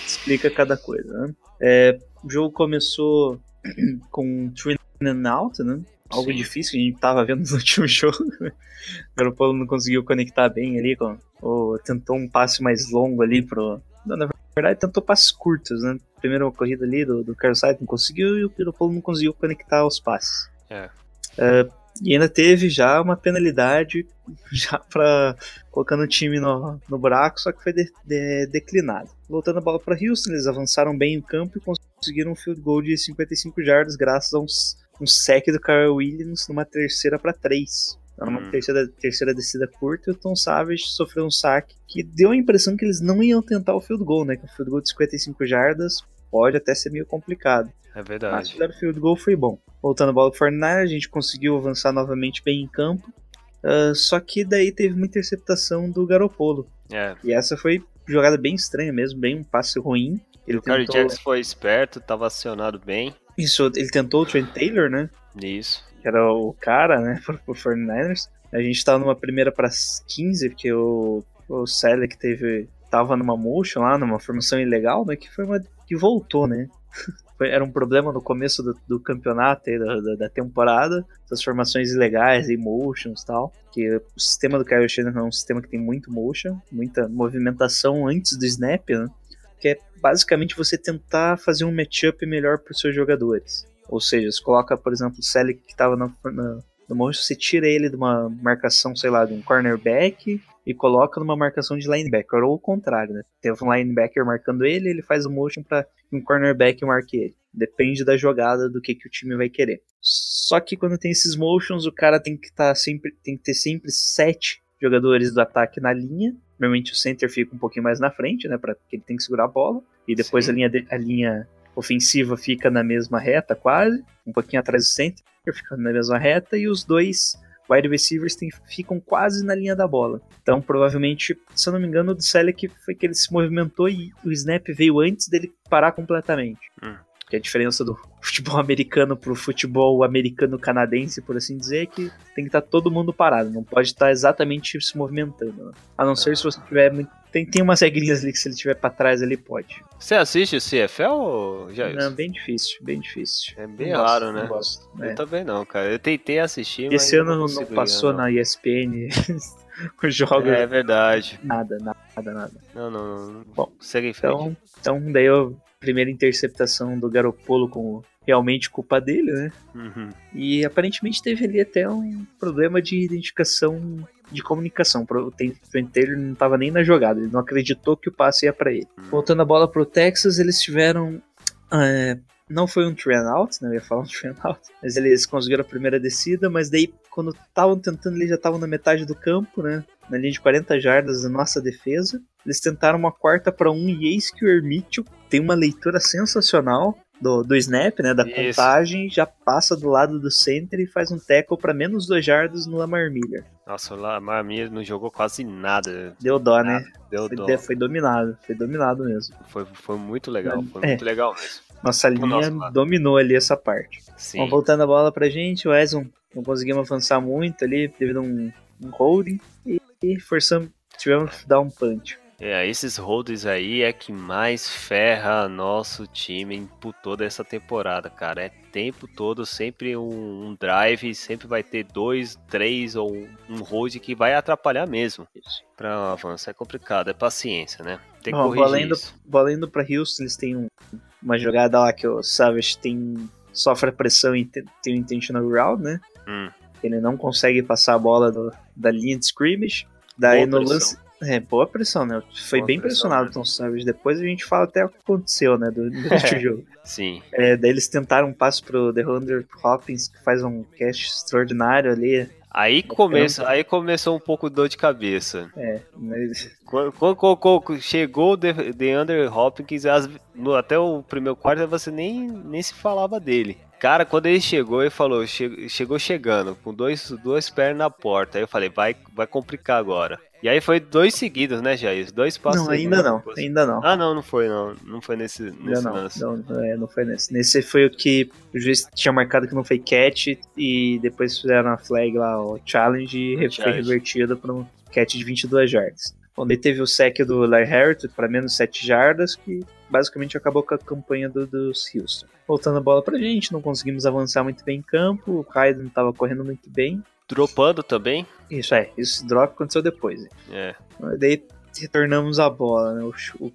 explica cada coisa. Né? É, o jogo começou (clears throat) com three and out, né? Algo Sim. difícil que a gente tava vendo no (laughs) último jogo. né? O Garoppolo não conseguiu conectar bem ali, com, ou tentou um passe mais longo ali pro. Não, na verdade, tentou passes curtos, né? Primeira corrida ali do, do Carlos Sainz não conseguiu e o Garoppolo não conseguiu conectar os passes. É. É, e ainda teve já uma penalidade (laughs) já para colocando o time no, no buraco, só que foi de- de- declinado. Voltando a bola para Houston, eles avançaram bem em campo e conseguiram um field goal de 55 jardas graças a um, um sec do Kyle Williams numa terceira para 3. Numa Hum. terceira, terceira descida curta e o Tom Savage sofreu um saque que deu a impressão que eles não iam tentar o field goal, né? Que o field goal de 55 jardas pode até ser meio complicado. É Mas verdade. fizeram o field goal foi bom. Voltando a bola pro 49 a gente conseguiu avançar novamente bem em campo. Ah, só que daí teve uma interceptação do Garopolo. É. E essa foi jogada bem estranha mesmo, bem um passe ruim. Ele O Curry tentou, Jackson foi esperto, tava acionado bem. isso, ele tentou o Trent Taylor, né? Nisso. Que era o cara, né? (laughs) Pro, pro 49ers. A gente tava numa primeira para 15, porque o, o Selleck teve. tava numa motion lá, numa formação ilegal, né? Que foi uma. que voltou, né? (laughs) Foi- Era um problema no começo do, do campeonato aí, da, da, da temporada, essas formações ilegais e motions e tal. Que o sistema do Kyle Shanahan é um sistema que tem muito motion, muita movimentação antes do snap, né? Basicamente você tentar fazer um matchup melhor para os seus jogadores. Ou seja, você coloca, por exemplo, o Selleck que estava no, motion você tira ele de uma marcação, sei lá, de um cornerback e coloca numa marcação de linebacker, ou o contrário, né? Tem um linebacker marcando ele, ele faz o motion para um cornerback marque ele. Depende da jogada do que, que o time vai querer. Só que quando tem esses motions, o cara tem que estar tá sempre tem que ter sempre sete jogadores do ataque na linha. Normalmente o center fica um pouquinho mais na frente, né, para que ele tem que segurar a bola e depois Sim. a linha de- a linha ofensiva fica na mesma reta quase, um pouquinho atrás do center, fica na mesma reta e os dois wide receivers tem- ficam quase na linha da bola. Então, provavelmente, se eu não me engano, o do Selleck foi que ele se movimentou e o snap veio antes dele parar completamente. Hum. Que a diferença do (laughs) futebol americano pro futebol americano-canadense, por assim dizer, é que tem que estar todo mundo parado, não pode estar exatamente se movimentando. né? A não ser se você tiver muito. Tem, tem umas regrinhas ali que se ele tiver pra trás, ele pode. Você assiste o CFL ou já Não, bem difícil, bem difícil. É bem Não gosto, raro, né? Não gosto. Eu é. também não, cara. Eu tentei assistir, mas Esse ano não, não, passou ligar, na ESPN (laughs) os jogos. não. É verdade. Nada, nada, nada. Não, não, não. Bom, Segue em frente. Então, então daí a primeira interceptação do Garopolo com realmente culpa dele, né? Uhum. E aparentemente teve ali até um problema de identificação de comunicação. O Trent Taylor não estava nem na jogada, ele não acreditou que o passe ia para ele. Voltando a bola pro Texas, eles tiveram. é, não foi um train out, né? Eu ia falar um (laughs) train out, mas eles conseguiram a primeira descida, mas daí quando estavam tentando, eles já estavam na metade do campo, né? Na linha de 40 jardas da nossa defesa. Eles tentaram uma quarta para um e eis que o Hermitio tem uma leitura sensacional do, do snap, né? Da Isso. contagem, já passa do lado do center e faz um tackle para menos 2 jardas no Lamar Miller. Nossa, o Lamar Miller não jogou quase nada. Deu dó, né? Deu Foi, dó. foi dominado, foi dominado mesmo. Foi, foi muito legal. Foi É. muito legal mesmo. Nossa linha nosso lado. dominou ali essa parte. Sim. Bom, voltando a bola pra gente, o Edson não conseguimos avançar muito ali devido a um, um holding e, e forçamos, tivemos que dar um punch. É, esses holds aí é que mais ferra nosso time por toda essa temporada, cara. É tempo todo sempre um, um drive, sempre vai ter dois, três ou um hold que vai atrapalhar mesmo. Pra um avanço é complicado, é paciência, né? Tem que Bom, corrigir valendo, isso. valendo pra Houston, eles têm um- uma jogada lá que o Savage tem, sofre pressão e te- tem um intentional route, né? Hum. Ele não consegue passar a bola do- da linha de scrimmage. Daí Boa no pressão. lance. É, boa pressão, né? Foi Boa bem pressão, pressionado né? o Tom Savage. Depois a gente fala até o que aconteceu, né? Do, durante o (laughs) jogo. Sim. É, daí eles tentaram um passo pro DeAndre Hopkins, que faz um cast extraordinário ali. Aí, começa, aí começou um pouco dor de cabeça. É, mas Quando, quando- quando- chegou o De- DeAndre Hopkins, as- no- até o primeiro quarto você nem, nem se falava dele. Cara, quando ele chegou, ele falou, che- chegou chegando, com dois, duas pernas na porta. Aí eu falei, vai, vai complicar agora. E aí foi dois seguidos, né, Jair? Dois passos não, ainda não, depois. ainda não. Ah, não, não foi, não. Não foi nesse, nesse não, lance. não, é, não foi nesse. Nesse foi o que o juiz tinha marcado que não foi catch e depois fizeram a flag lá, o challenge e foi Challenge. revertido para um catch de 22 jardas. Bom, daí teve o sec do Larry Harris para menos 7 jardas, que basicamente acabou com a campanha do, dos Houston. Voltando a bola pra gente, não conseguimos avançar muito bem em campo, o Kaido não estava correndo muito bem. Dropando também. Isso é, esse drop aconteceu depois. né? É. Daí retornamos a bola, né? O, o,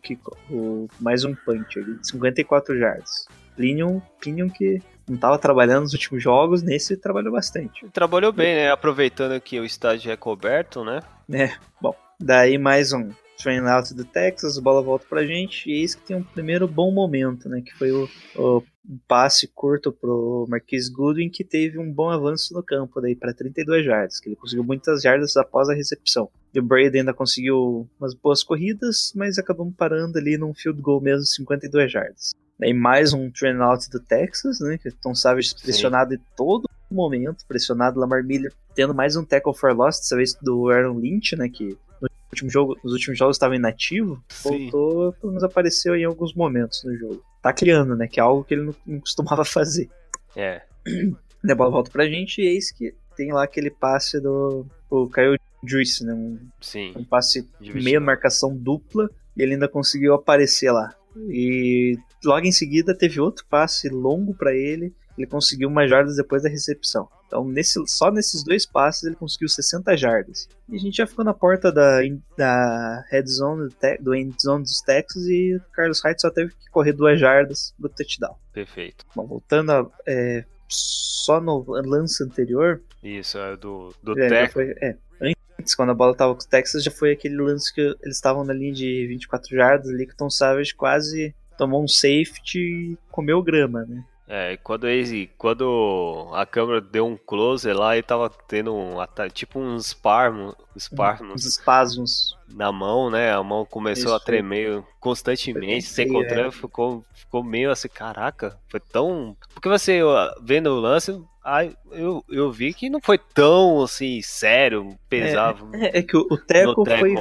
o- mais um punch ali, de 54 jardas. Pinion, Pinion que não estava trabalhando nos últimos jogos, nesse trabalhou bastante. Trabalhou bem, né? Aproveitando que o estádio é coberto, né? É, bom. Daí mais um train out do Texas, a bola volta pra gente, e eis que tem um primeiro bom momento, né? Que foi o, o um passe curto pro Marquise Goodwin, que teve um bom avanço no campo daí para 32 jardas, que ele conseguiu muitas jardas após a recepção. E o Brady ainda conseguiu umas boas corridas, mas acabamos parando ali num field goal mesmo, 52 jardas. Daí mais um train out do Texas, né? Que o Tom Savage pressionado em todo momento, pressionado Lamar Miller, tendo mais um tackle for loss, dessa vez do Aaron Lynch, né? Que no último jogo, nos últimos jogos estava inativo, Sim. voltou, pelo menos apareceu em alguns momentos no jogo. Tá criando, né? Que é algo que ele não, não costumava (laughs) fazer. É. (clears throat) A bola volta pra gente e eis que tem lá aquele passe do o Kyle Juice, né? Um, Sim. um passe meia marcação dupla e ele ainda conseguiu aparecer lá. E logo em seguida teve outro passe longo pra ele, ele conseguiu mais jardas depois da recepção. Então, nesse, só nesses dois passes ele conseguiu 60 jardas. E a gente já ficou na porta da, da red zone, do, end zone dos Texas e o Carlos Hyde só teve que correr duas jardas do touchdown. Perfeito. Bom, voltando a, é, só no lance anterior. Isso, é do, do É, foi- é, antes, quando a bola tava com os Texas, já foi aquele lance que eles estavam na linha de 24 jardas ali, que o Tom Savage quase tomou um safety e comeu grama, né? É, quando, ele, quando a câmera deu um close lá e tava tendo um tipo uns spasmos, Uns spasmos espasmos. na mão, né? A mão começou Isso, a tremer constantemente, sem controle, ficou, ficou meio assim, caraca, foi tão. Porque você vendo o lance, ai, eu, eu vi que não foi tão assim, sério, pesava. É, é que o, o Teco foi,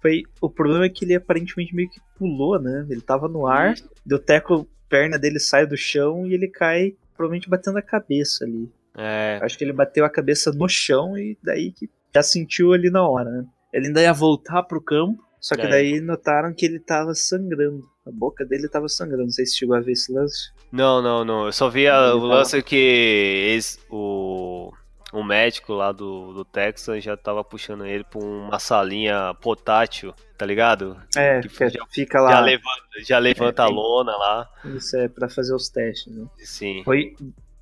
foi. O problema é que ele aparentemente meio que pulou, né? Ele tava no ar, deu Teco, perna dele sai do chão e ele cai, provavelmente batendo a cabeça ali. É, Acho que ele bateu a cabeça no chão e daí que já sentiu ali na hora, né? Ele ainda ia voltar pro campo, só que É. daí notaram que ele tava sangrando. A boca dele tava sangrando. Não sei se chegou a ver esse lance. Não, não, não. Eu só vi a- o lance que o, o médico lá do, do Texas já tava puxando ele pra uma salinha portátil, tá ligado? É, Que fica, já- fica Já lá. levanta, já levanta a tem- lona lá. Isso é pra fazer os testes, né? Sim. Foi.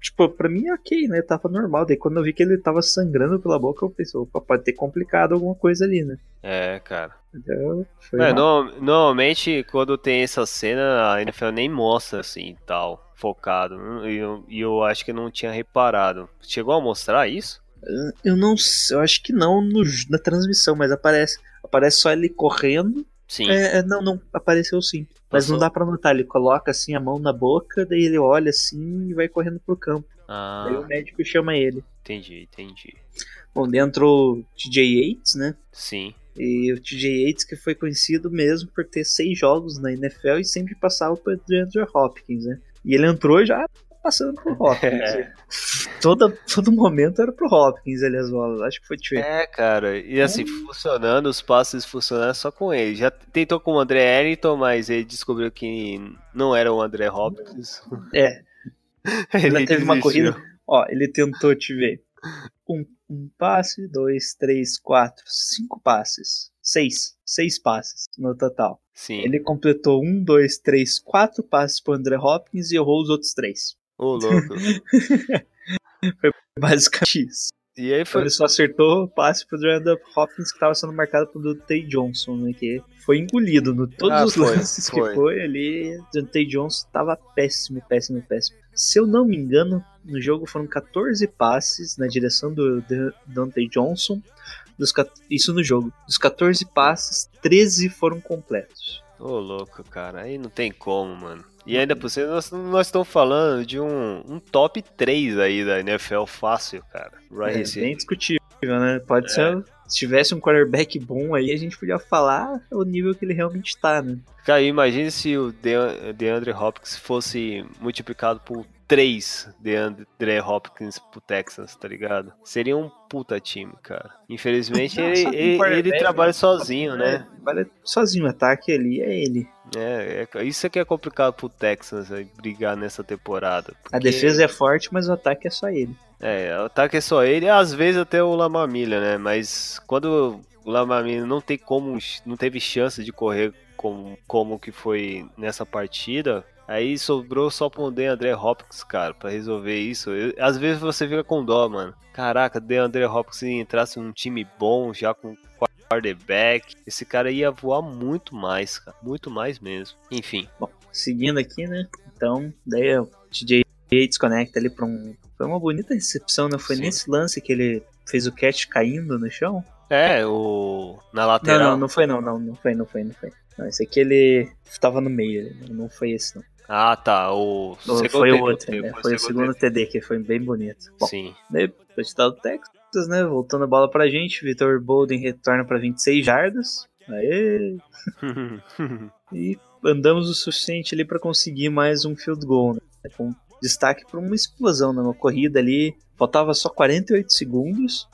Tipo, pra mim ok, né? Tava normal. Daí quando eu vi que ele tava sangrando pela boca, eu pensei, opa, pode ter complicado alguma coisa ali, né? É, cara. Então, foi É, no- normalmente, quando tem essa cena, a NFL nem mostra assim, tal, focado. E eu, e eu acho que não tinha reparado. Chegou a mostrar isso? Eu não sei, eu acho que não no- na transmissão, mas aparece. Aparece só ele correndo. Sim. É, é, não, não, apareceu sim. Mas Passou. não dá pra notar, ele coloca assim a mão na boca, daí ele olha assim e vai correndo pro campo. Ah, Daí o médico chama ele. entendi, entendi. Bom, dentro o TJ Yates, né? Sim. E o TJ Yates que foi conhecido mesmo por ter seis jogos na NFL e sempre passava por DeAndre Hopkins, né? E ele entrou já passando pro Hopkins. É. Todo, todo momento era pro Hopkins ali as bolas. Acho que foi Trey. É, cara, e assim, funcionando, os passes funcionando só com ele. Já tentou com o André Ellington, mas ele descobriu que não era o André Hopkins. É. (laughs) ele Ainda teve uma desistiu. corrida. Ó, ele tentou te ver. Um, um passe, dois, três, quatro, cinco passes. Seis. Seis passes no total. Sim, Ele completou um, dois, três, quatro passes pro André Hopkins e errou os outros três. Ô louco. (laughs) Basicamente isso. E aí foi. ele só acertou o passe pro André Hopkins que estava sendo marcado pelo Tay Johnson, né? Que foi engolido no todos Ah, os foi, lances foi. que foi ali. O Tay Johnson tava péssimo, péssimo, péssimo. Se eu não me engano, no jogo foram 14 passes na direção do Dante Johnson. Dos, isso no jogo. Dos 14 passes, 13 foram completos. Ô louco, cara, aí não tem como, mano. E ainda por cima, nós, nós estamos falando de um, um top 3 aí da NFL fácil, cara. Right É, bem discutível, né? Pode É. ser. Se tivesse um quarterback bom aí, a gente podia falar o nível que ele realmente tá, né? Cara, imagine se o De- DeAndre Hopkins fosse multiplicado por 3 DeAndre Hopkins pro Texas, tá ligado? Seria um puta time, cara. Infelizmente, Não, ele, ele, ele quarterback, trabalha sozinho, né? É, Trabalha sozinho, o ataque ali é ele. É, é, isso aqui é complicado pro Texans aí, brigar nessa temporada. A porque- defesa é forte, mas o ataque é só ele. É, o ataque é só ele, às vezes até o Lamamilha, né? Mas quando o Lamamilha não tem como, não teve chance de correr como, como que foi nessa partida, aí sobrou só pro DeAndre Hopkins, cara, pra resolver isso. Eu- às vezes você fica com dó, mano. Caraca, DeAndre Hopkins se entrasse num time bom, já com quarterback, esse cara ia voar muito mais, cara, muito mais mesmo. Enfim, Seguindo aqui, né? Então, daí o TJ desconecta ali pra um. Foi uma bonita recepção, né? Foi Sim. nesse lance que ele fez o catch caindo no chão. é, o na Não, lateral. não, não foi não, não, não foi, não foi, não foi. Não, esse aqui ele tava no meio, não foi esse não. Ah, tá, o foi o outro, né? Foi o segundo TD que foi bem bonito. Bom, Sim. Daí, touchdown do Texas, né? Voltando a bola pra gente. Vitor Bolden retorna pra 26 jardas. Aê! (laughs) E andamos o suficiente ali pra conseguir mais um field goal, né? Com destaque pra uma explosão, né? Uma corrida ali. Faltava só 48 segundos.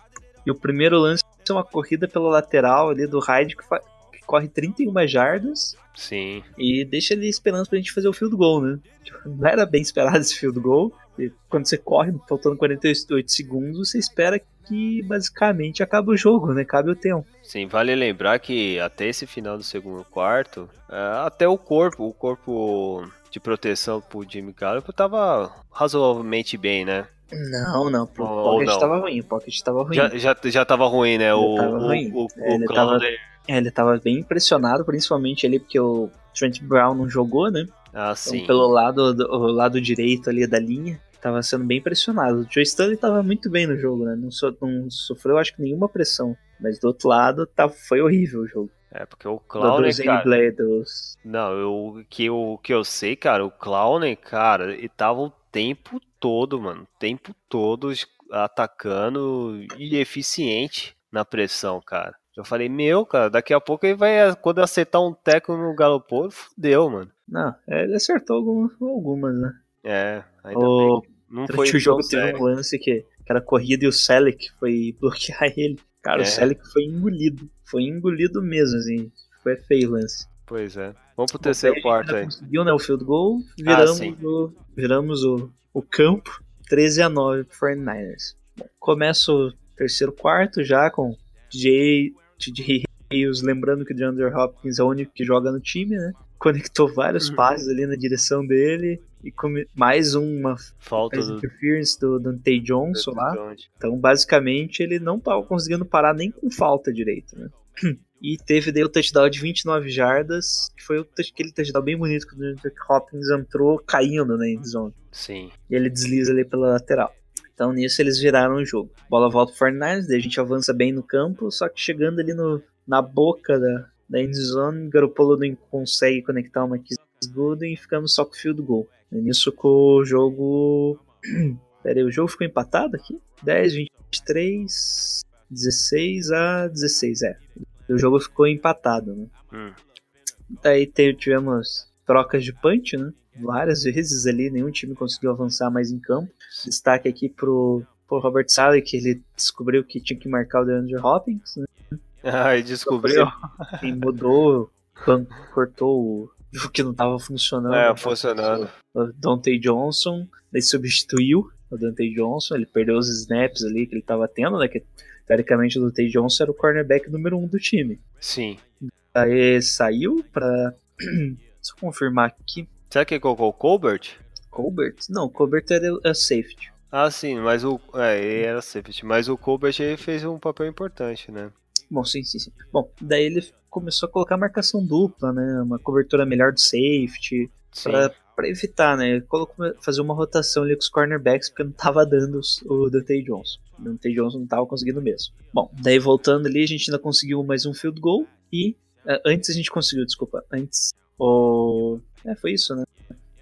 E o primeiro lance é uma corrida pela lateral ali do Hyde que, fa- que corre 31 jardas. Sim. E deixa ali esperança pra gente fazer o field goal, né? Não era bem esperado esse field goal. E quando você corre, faltando 48 segundos, você espera que basicamente acabe o jogo, né? Cabe o tempo. Sim, vale lembrar que até esse final do segundo quarto, é, até o corpo, o corpo de proteção pro Jimmy Garoppolo tava razoavelmente bem, né? Não, não, o Pocket não. tava ruim, o Pocket tava ruim. Já, já, já tava ruim, né? O, tava o, ruim. o, É, ele o Clown- É, ele tava bem impressionado, principalmente ali porque o Trent Brown não jogou, né? Ah, Então, sim. pelo lado, do, o lado direito ali da linha, tava sendo bem pressionado. O Joe Stanley tava muito bem no jogo, né? Não, so- não sofreu, acho que, nenhuma pressão. Mas do outro lado, tá, foi horrível o jogo. É, porque o Clown, do Zane cara... Blair, dos... Não, eu, que eu, que eu sei, cara, o Clown, cara, ele tava o tempo todo, mano. O tempo todo atacando e eficiente na pressão, cara. Eu falei, meu, cara, daqui a pouco ele vai, quando acertar um teco no Galopolo, fudeu, mano. Não, ele acertou algumas, algumas né? É, ainda O, bem. Não foi o jogo teve sério. um lance que, que era corrida e o Selleck foi (laughs) bloquear ele. Cara, É. o Selleck foi engolido. Foi engolido mesmo, assim. Foi feio o lance. Pois é. Vamos pro terceiro quarto aí. Conseguiu, né, o field goal, viramos, sim. o, viramos o, o campo 13 a 9 pro 49ers. Bom, começa o terceiro quarto já com DJ, DJ Reis, lembrando que o DeAndre Hopkins é o único que joga no time, né? Conectou vários Uhum. passes ali na direção dele e come- mais uma Falta do interference do Dante Johnson lá. Jones. Então, basicamente, ele não tava conseguindo parar nem com falta direito, né? (clears throat) E teve daí o touchdown de 29 jardas, que foi aquele touchdown bem bonito que o Hopkins entrou caindo na endzone. Sim. E ele desliza ali pela lateral. Então nisso eles viraram o jogo. Bola volta pro 49ers, daí a gente avança bem no campo, só que chegando ali no, na boca da, da endzone, Garoppolo não consegue conectar uma Kiss Gooden e ficamos só com o field goal. E nisso com o jogo... (clears throat) Pera aí, o jogo ficou empatado aqui? 10, 23, 16 a 16, é. O jogo ficou empatado, né? Hum. Daí tivemos trocas de punch, né? Várias vezes ali, nenhum time conseguiu avançar mais em campo. Destaque aqui pro, pro Robert Sally, que ele descobriu que tinha que marcar o DeAndre Hopkins, né? Ah, e descobriu. (laughs) E mudou, cortou o que não tava funcionando. É, funcionando. O Dante Johnson, daí substituiu o Dante Johnson, ele perdeu os snaps ali que ele tava tendo, né? Que teoricamente o Dante Johnson era o cornerback número um do time. Sim. Aí saiu pra. (clears throat) Deixa eu confirmar aqui. Será que colocou o Colbert? Colbert? Não, Colbert era é safety. Ah, sim, mas o. É, ele era safety, mas o Colbert ele fez um papel importante, né? Bom, sim, sim, sim. Bom, daí ele começou a colocar marcação dupla, né? Uma cobertura melhor do safety, Sim. pra, pra evitar, né? Ele colocou, fazer uma rotação ali com os cornerbacks, porque não tava dando o Dante Johnson. O Dante Johnson não tava conseguindo mesmo. Bom, daí voltando ali, a gente ainda conseguiu mais um field goal e. eh, antes a gente conseguiu, desculpa. Antes. O. É, foi isso, né?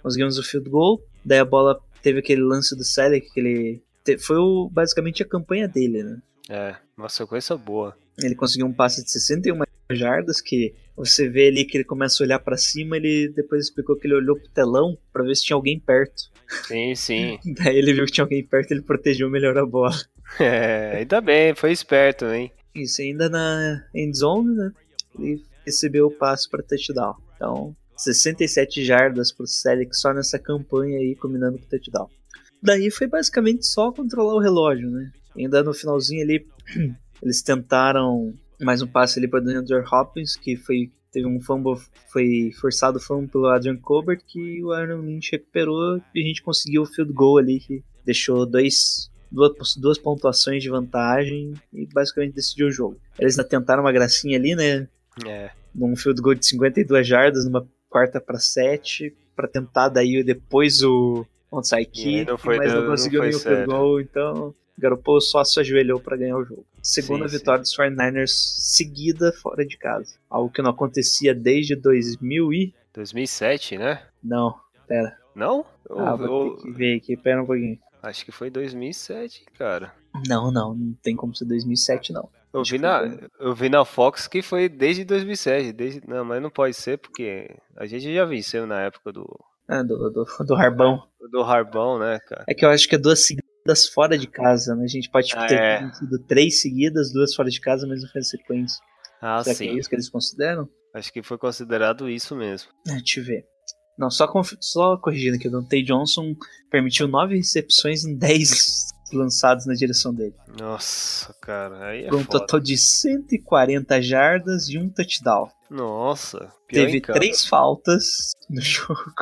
Conseguimos o field goal, daí a bola teve aquele lance do Selleck, que ele. Foi o, basicamente a campanha dele, né? É, uma sequência boa. Ele conseguiu um passe de 61 jardas que você vê ali que ele começa a olhar pra cima, ele depois explicou que ele olhou pro telão pra ver se tinha alguém perto. Sim, sim. (laughs) Daí ele viu que tinha alguém perto, ele protegeu melhor a bola. (laughs) É, ainda bem, foi esperto, hein? Isso ainda na end zone, né? Ele recebeu o passe para touchdown. Então, 67 jardas pro Selleck só nessa campanha aí, combinando com o touchdown. Daí foi basicamente só controlar o relógio, né? Ainda no finalzinho ali, (clears throat) eles tentaram mais um passe ali para DeAndre Hopkins, que foi teve um fumble, foi forçado o fumble pelo Adrian Colbert, que o Aaron Lynch recuperou e a gente conseguiu o field goal ali, que deixou dois, duas, duas pontuações de vantagem e basicamente decidiu o jogo. Eles ainda tentaram uma gracinha ali, né? É. Num field goal de 52 jardas, numa quarta para 7, para tentar daí depois o onside kick, mas não conseguiu o field goal, então Garoppolo só se ajoelhou para ganhar o jogo. Segunda Sim, vitória dos 49ers seguida fora de casa. Algo que não acontecia desde 2000 e... 2007, né? Não, pera. Não? Eu- Ah, vou eu- ter que ver aqui, pera um pouquinho. Acho que foi 2007, cara. Não, não, não tem como ser 2007 não. Eu vi, na, eu vi na Fox que foi desde 2007. Desde, não, mas não pode ser porque a gente já venceu na época do, Ah, do, do, do Harbão. do Harbão, né, cara? É que eu acho que é duas seguidas fora de casa, né? A gente pode tipo, Ah, ter é. três seguidas, duas fora de casa, mas não foi sequência. Ah, Será que sim. é isso que eles consideram? Acho que foi considerado isso mesmo. Ah, Deixa eu ver. Não, só, só corrigindo aqui, o Dante Johnson permitiu nove recepções em 10 lançados na direção dele. Nossa, cara, aí é Por um foda. total de 140 jardas e um touchdown. Nossa, Teve três faltas no (laughs) jogo.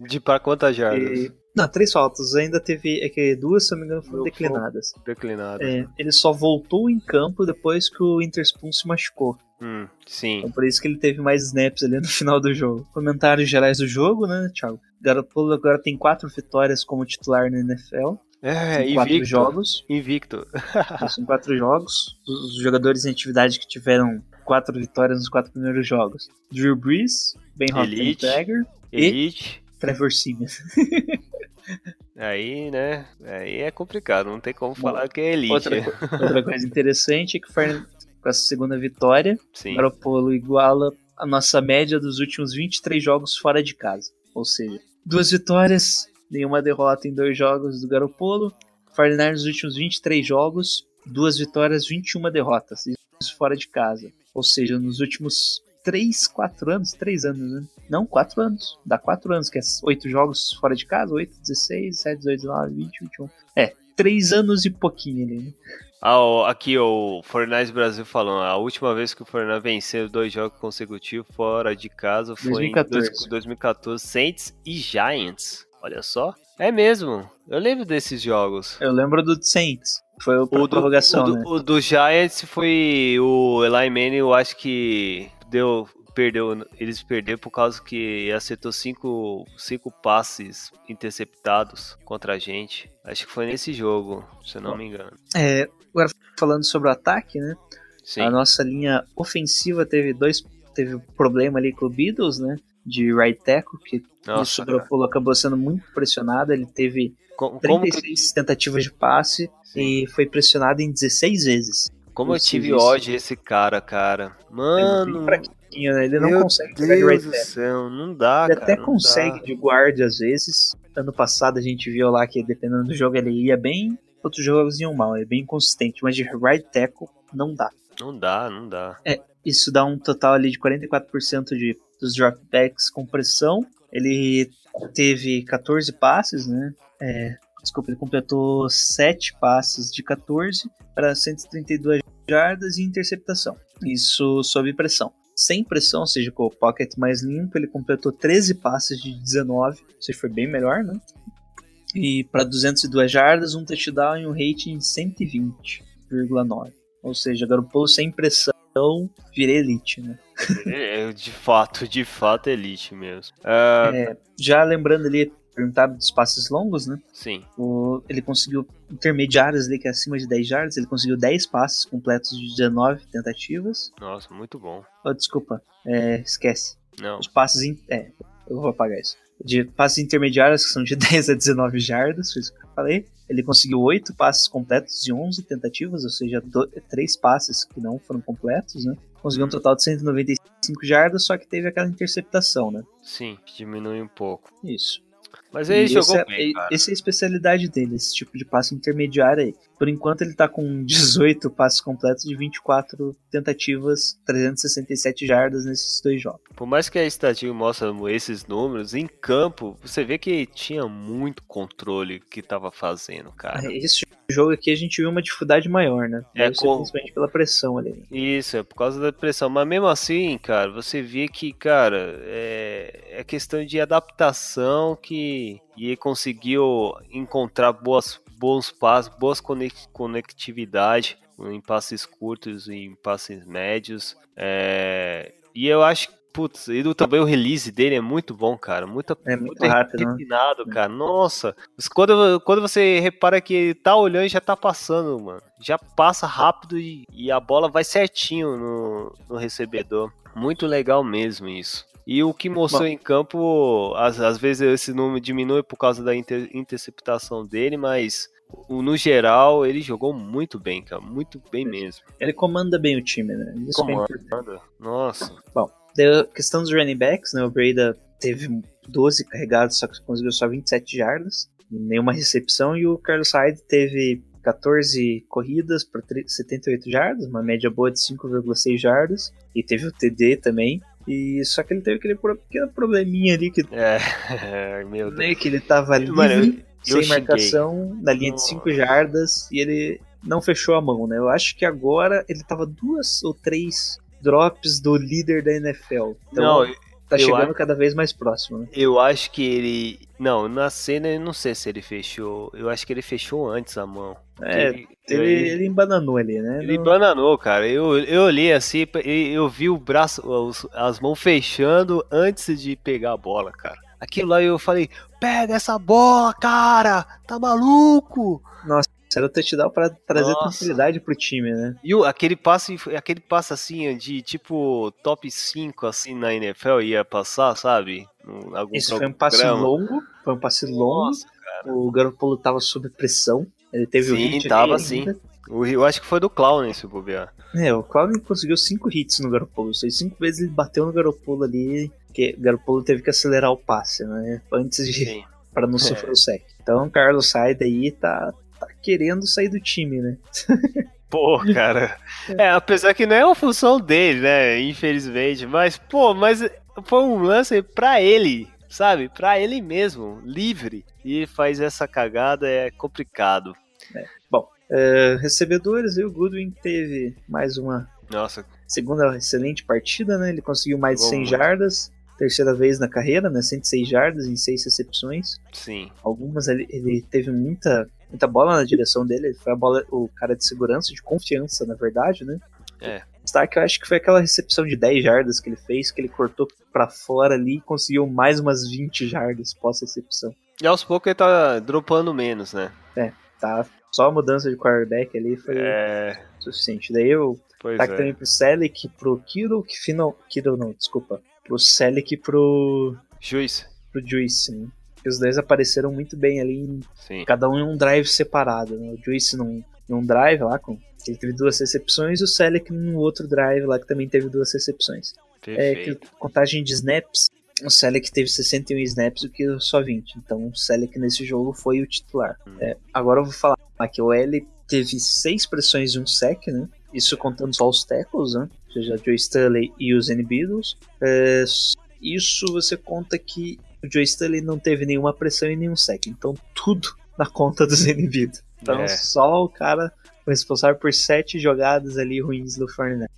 De para quantas jardas? E- Não, três faltas. Ainda teve. É que duas, se não me engano, foram declinadas. Declinado. É, ele só voltou em campo depois que o Interspoon se machucou. Hum, sim. Então por isso que ele teve mais snaps ali no (laughs) final do jogo. Comentários gerais do jogo, né, Thiago? Garoppolo agora tem quatro vitórias como titular na NFL. É, em quatro invicto. jogos. Invicto. (laughs) Em quatro jogos. Os jogadores em atividade que tiveram quatro vitórias nos quatro primeiros jogos. Drew Brees, Ben Elite. Roethlisberger e Elite. Trevor Simeon. (laughs) Aí, né? Aí é complicado, não tem como falar que é elite. Outra, outra coisa interessante é que com essa segunda vitória, Sim. Garoppolo iguala a nossa média dos últimos 23 jogos fora de casa. Ou seja, duas vitórias, nenhuma derrota em dois jogos do Garoppolo. 49 nos últimos 23 jogos, duas vitórias, 21 derrotas. Isso fora de casa. Ou seja, nos últimos 3, 4 anos, 3 anos, né? Não, 4 anos. Dá 4 anos, que é 8 jogos fora de casa, 8, 16, 17, 18, 19, 20, 21. É, 3 anos e pouquinho ali, né? Ah, aqui o Fortnite Brasil falando, a última vez que o Fortnite venceu dois jogos consecutivos fora de casa foi 2014. em dois- 2014, Saints e Giants. Olha só. É mesmo, eu lembro desses jogos. Eu lembro do Saints. Foi o O do, prorrogação, o do- né? o do Giants foi o Eli Manning, eu acho que deu, perdeu, eles perderam por causa que acertou cinco, cinco passes interceptados contra a gente. Acho que foi nesse jogo, se eu não me engano. É, agora falando sobre o ataque, né? Sim. A nossa linha ofensiva teve dois teve problema ali com o Beatles, né? De right tackle, que Nossa, isso o Garoppolo acabou sendo muito pressionado. Ele teve co- como, que- 36 tentativas de passe Sim. e foi pressionado em 16 vezes. como eu Esse tive vício. ódio desse cara, cara. Ele é Mano, fraquinho, né? Ele não meu consegue jogar de right Deus do tackle. céu, não dá, Ele cara. até consegue dá. de guarda às vezes. Ano passado a gente viu lá que dependendo do jogo ele ia bem, outros jogos iam mal. É bem consistente, mas de right tackle não dá. Não dá, não dá. Isso dá um total ali de 44% de, dos dropbacks com pressão. Ele teve 14 passes, né? É, desculpa, ele completou 7 passes de 14 para 132 jardas e interceptação. Isso sob pressão. Sem pressão, ou seja, com o pocket mais limpo, ele completou 13 passes de 19, ou seja, foi bem melhor, né? E para 202 jardas, um touchdown e um rating de 120,9. Ou seja, Garoppolo sem pressão, vira elite, né? É, de fato, de fato, elite mesmo. Ah, É, já lembrando ali, perguntado dos passes longos, né? Sim. O- ele conseguiu intermediários ali, que é acima de 10 jardas, ele conseguiu 10 passes completos de 19 tentativas. Nossa, muito bom. Oh, desculpa, é, esquece. Não. Os passes. In, é, eu vou apagar isso. De passes intermediários, que são de (laughs) 10 a 19 jardas, eu falei. Ele conseguiu 8 passes completos de 11 tentativas, ou seja, 3 passes que não foram completos, né? Conseguiu um total de 195 jardas, só que teve aquela interceptação, né? Sim, diminui um pouco. Isso. Mas ele E jogou esse é, bem, cara. Essa é a especialidade dele, esse tipo de passe intermediário aí. Por enquanto ele tá com (laughs) 18 passes completos de 24 tentativas, 367 jardas nesses dois jogos. Por mais que a estatística mostre esses números, em campo, você vê que tinha muito controle que tava fazendo, cara. Esse jogo aqui a gente viu uma dificuldade maior, né? É, com- principalmente pela pressão ali. Isso, é por causa da pressão. Mas mesmo assim, cara, você vê que, cara, é, é questão de adaptação que e ele conseguiu encontrar boas, bons passos, boas conectividade em passes curtos e em passes médios. É, e eu acho que, putz, e do- também o release dele é muito bom, cara. Muito, É muito rápido, né? refinado, cara. Nossa, quando, quando você repara que ele tá olhando e já tá passando, mano. Já passa rápido e, e a bola vai certinho no, no recebedor. Muito legal mesmo isso. E o que mostrou Bom. em campo, às, às vezes esse número diminui por causa da inter- interceptação dele, mas no geral ele jogou muito bem, cara. Muito bem mesmo. Ele comanda bem o time, né? Isso é Comanda. Nossa. A questão dos running backs, né? O Breda teve 12 carregados, só que conseguiu só 27 jardas, nenhuma recepção, e o Carlos Hyde teve 14 corridas para 78 jardas, uma média boa de 5,6 jardas, e teve o TD também. E só que ele teve aquele pequeno probleminha ali que, É, (laughs) meu Deus. né, que ele tava livre, Mano, sem marcação, na linha de Nossa. 5 jardas, e ele não fechou a mão, né? Eu acho que agora ele tava duas ou três drops do líder da NFL. Então, Não, Tá Eu chegando acho- cada vez mais próximo, né? Eu acho que ele. Não, na cena eu não sei se ele fechou. Eu acho que ele fechou antes a mão. É, ele, Ele, ele embananou ali, né? ele Não- bananou, cara. Eu, eu olhei assim eu vi o braço, as mãos fechando antes de pegar a bola, cara. Aquilo lá eu falei, pega essa bola, cara! Tá maluco? Era o touchdown pra trazer Nossa. tranquilidade pro time, né? E o- aquele passe, aquele passe assim de tipo top 5 assim na NFL ia passar, sabe? Algum Esse foi um passe longo, foi um passe longo. Nossa, O Garoppolo tava sob pressão. Ele teve o Sim, hit tava ali sim. ainda. O- Eu acho que foi do Clown se bobear. É, o Clown conseguiu cinco hits no Garoppolo. Seja, cinco vezes ele bateu no Garoppolo ali, que o Garoppolo teve que acelerar o passe, né? Antes de Sim. para não sofrer o sec. Então o Carlos Sainz aí tá, tá querendo sair do time, né? (laughs) Pô, cara. É, apesar que não é uma função dele, né? Infelizmente. Mas, pô, mas foi um lance pra ele, sabe? Pra ele mesmo, livre. E ele faz essa cagada, é complicado. É, recebedores, aí o Goodwin teve mais uma Nossa, segunda excelente partida, né? Ele conseguiu mais de 100 Bom. jardas, terceira vez na carreira, né? 106 jardas em seis recepções. sim. Algumas ele, ele teve muita, muita bola na direção dele, ele foi a bola, o cara de segurança, de confiança, na verdade, né? É. Destaque, eu acho que foi aquela recepção de 10 jardas que ele fez, que ele cortou pra fora ali e conseguiu mais umas 20 jardas pós-recepção. E aos poucos ele tá dropando menos, né? Tá? Só a mudança de quarterback ali foi É. suficiente. Daí eu Pois Destaque é. também pro Selic, pro Kiro, que final. Kiro não, desculpa. Pro Selic e pro. Juiz. pro Juice, né? Que os dois apareceram muito bem ali, Sim. cada um em um drive separado, né? O Juice num, num drive lá, com. Ele teve duas recepções, e o Selic num outro drive lá que também teve duas recepções. É que Perfeito. contagem de snaps, o Selic teve 61 snaps, o que só 20. Então o Selic nesse jogo foi o titular. Hum. É, agora eu vou falar que o L teve seis pressões e um sec, né? Isso contando só os tackles, né? Ou seja, Joe Stanley e os N Beatles. É, isso você conta que o Joe Stanley não teve nenhuma pressão e nenhum sec. Então tudo na conta dos (laughs) Beatles. Então É. só o cara foi responsável por sete jogadas ali ruins do Fortnite.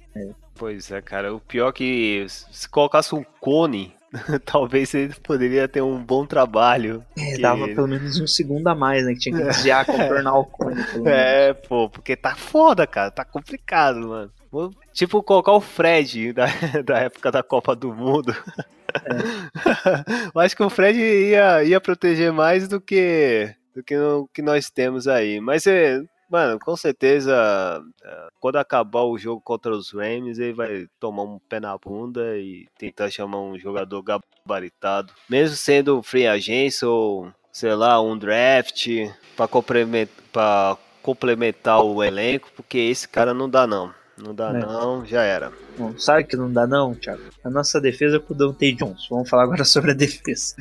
Pois é, cara. O pior é que se colocasse um cone, (laughs) talvez ele poderia ter um bom trabalho. É, Que- dava pelo menos um segundo a mais, né? Que tinha que desviar, (laughs) contornar o cone. É, pô, porque tá foda, cara. Tá complicado, mano. Vou, tipo, colocar o Fred da, (laughs) da época da Copa do Mundo. (laughs) Eu acho que o Fred ia, ia proteger mais do que do que o que nós temos aí. Mas, é, mano, com certeza, é, quando acabar o jogo contra os Rams, ele vai tomar um pé na bunda e tentar chamar um jogador gabaritado. Mesmo sendo free agência ou, sei lá, um draft para complementar, complementar o elenco, porque esse cara não dá não. Não dá É. não, já era. Bom, sabe que não dá não, Thiago? A nossa defesa é com o Dante Johnson. Vamos falar agora (laughs) sobre a defesa.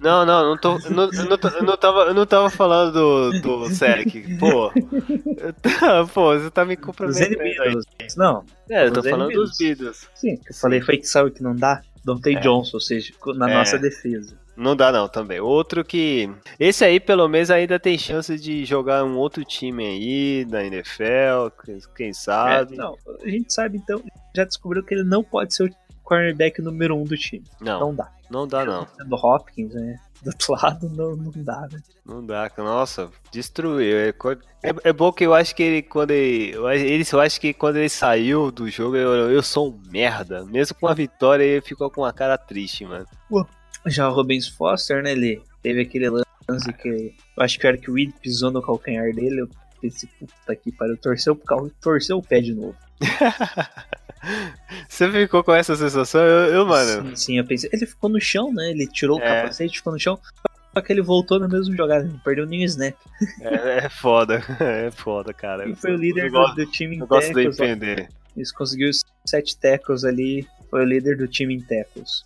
Não, não, não tô. Eu não, não, tô- não tava, eu não tava falando do, do Sec. Pô. Tá- Pô, você tá me Os comprometendo aí. N-Beatles. Não, É, eu tô Os falando dos Beatles. sim. Eu falei, foi que sabe que não dá? Dante É. Johnson, ou seja, na É. nossa defesa. Não dá não também. Outro que. Esse aí pelo menos ainda tem chance de jogar um outro time aí, da NFL, quem- quem É, sabe. não, a gente sabe então, já descobriu que ele não pode ser o cornerback número um do time. Não, Não dá. não dá não. (laughs) Do Hopkins, né? Do outro lado, não, não dá, né? Não dá, nossa, destruiu. É, é, é bom que eu acho que ele, quando ele, eu acho- ele, eu acho que quando ele saiu do jogo, eu, eu sou um merda. Mesmo com a vitória, ele ficou com uma cara triste, mano. Já o Rubens Foster, né? Ele teve aquele lance que eu acho que era que o Weed pisou no calcanhar dele. Eu pensei, puta que pariu, torceu o, cal- torceu o pé de novo. (laughs) Você ficou com essa sensação? Eu, eu, mano. Sim, sim, eu pensei. Ele ficou no chão, né? Ele tirou o É. capacete, ficou no chão. Só que ele voltou na mesma jogada, não perdeu nenhum snap. É, é foda. (laughs) É foda, cara. E foi o líder do, do time em eu gosto de entender. Eles conseguiu sete tackles ali, foi o líder do time em tackles.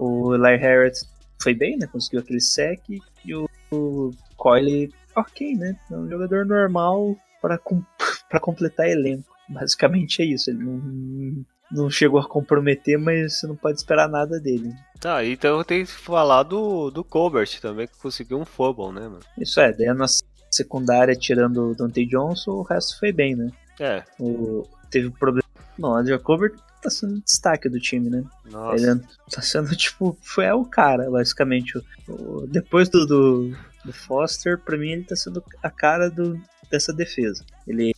O Eli Harris foi bem, né? Conseguiu aquele sec e o, o Coyle, ok, né? É um jogador normal para com, (laughs) completar elenco. Basicamente é isso. Ele não, não chegou a comprometer, mas você não pode esperar nada dele. Tá, então eu tenho que falar do, do Colbert também, que conseguiu um fumble, né, mano? Isso é, daí a nossa secundária, tirando o Dante Johnson, o resto foi bem, né? É, O, teve problema Bom, o Jacober tá sendo destaque do time, né? Nossa. Ele tá sendo, (laughs) tipo, foi é o cara, basicamente. O- depois do, do, do Foster, pra mim ele tá sendo a cara do, dessa defesa. Ele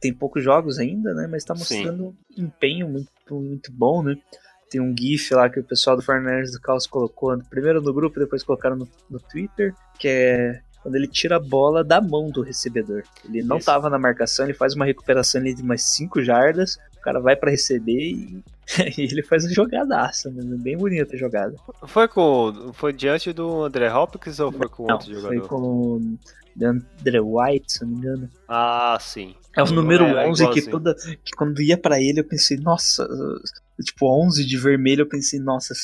tem poucos jogos ainda, né? Mas tá Sim. mostrando um empenho muito, muito bom, né? Tem um GIF lá que o pessoal do Fortnite do Caos colocou primeiro no grupo, depois colocaram no, no Twitter, que é quando ele tira a bola da mão do recebedor. Ele não Isso. tava na marcação, ele faz uma recuperação ali de umas 5 jardas, cara vai pra receber e, (laughs) e ele faz uma jogadaça, né? bem bonita a jogada. Foi com. Foi diante do André Hopkins ou foi com Não, outro foi jogador? com o Andre White, se não me engano. Ah, sim. É o número Era 11 que toda que quando ia pra ele eu pensei, nossa, tipo 11 de vermelho eu pensei, nossa,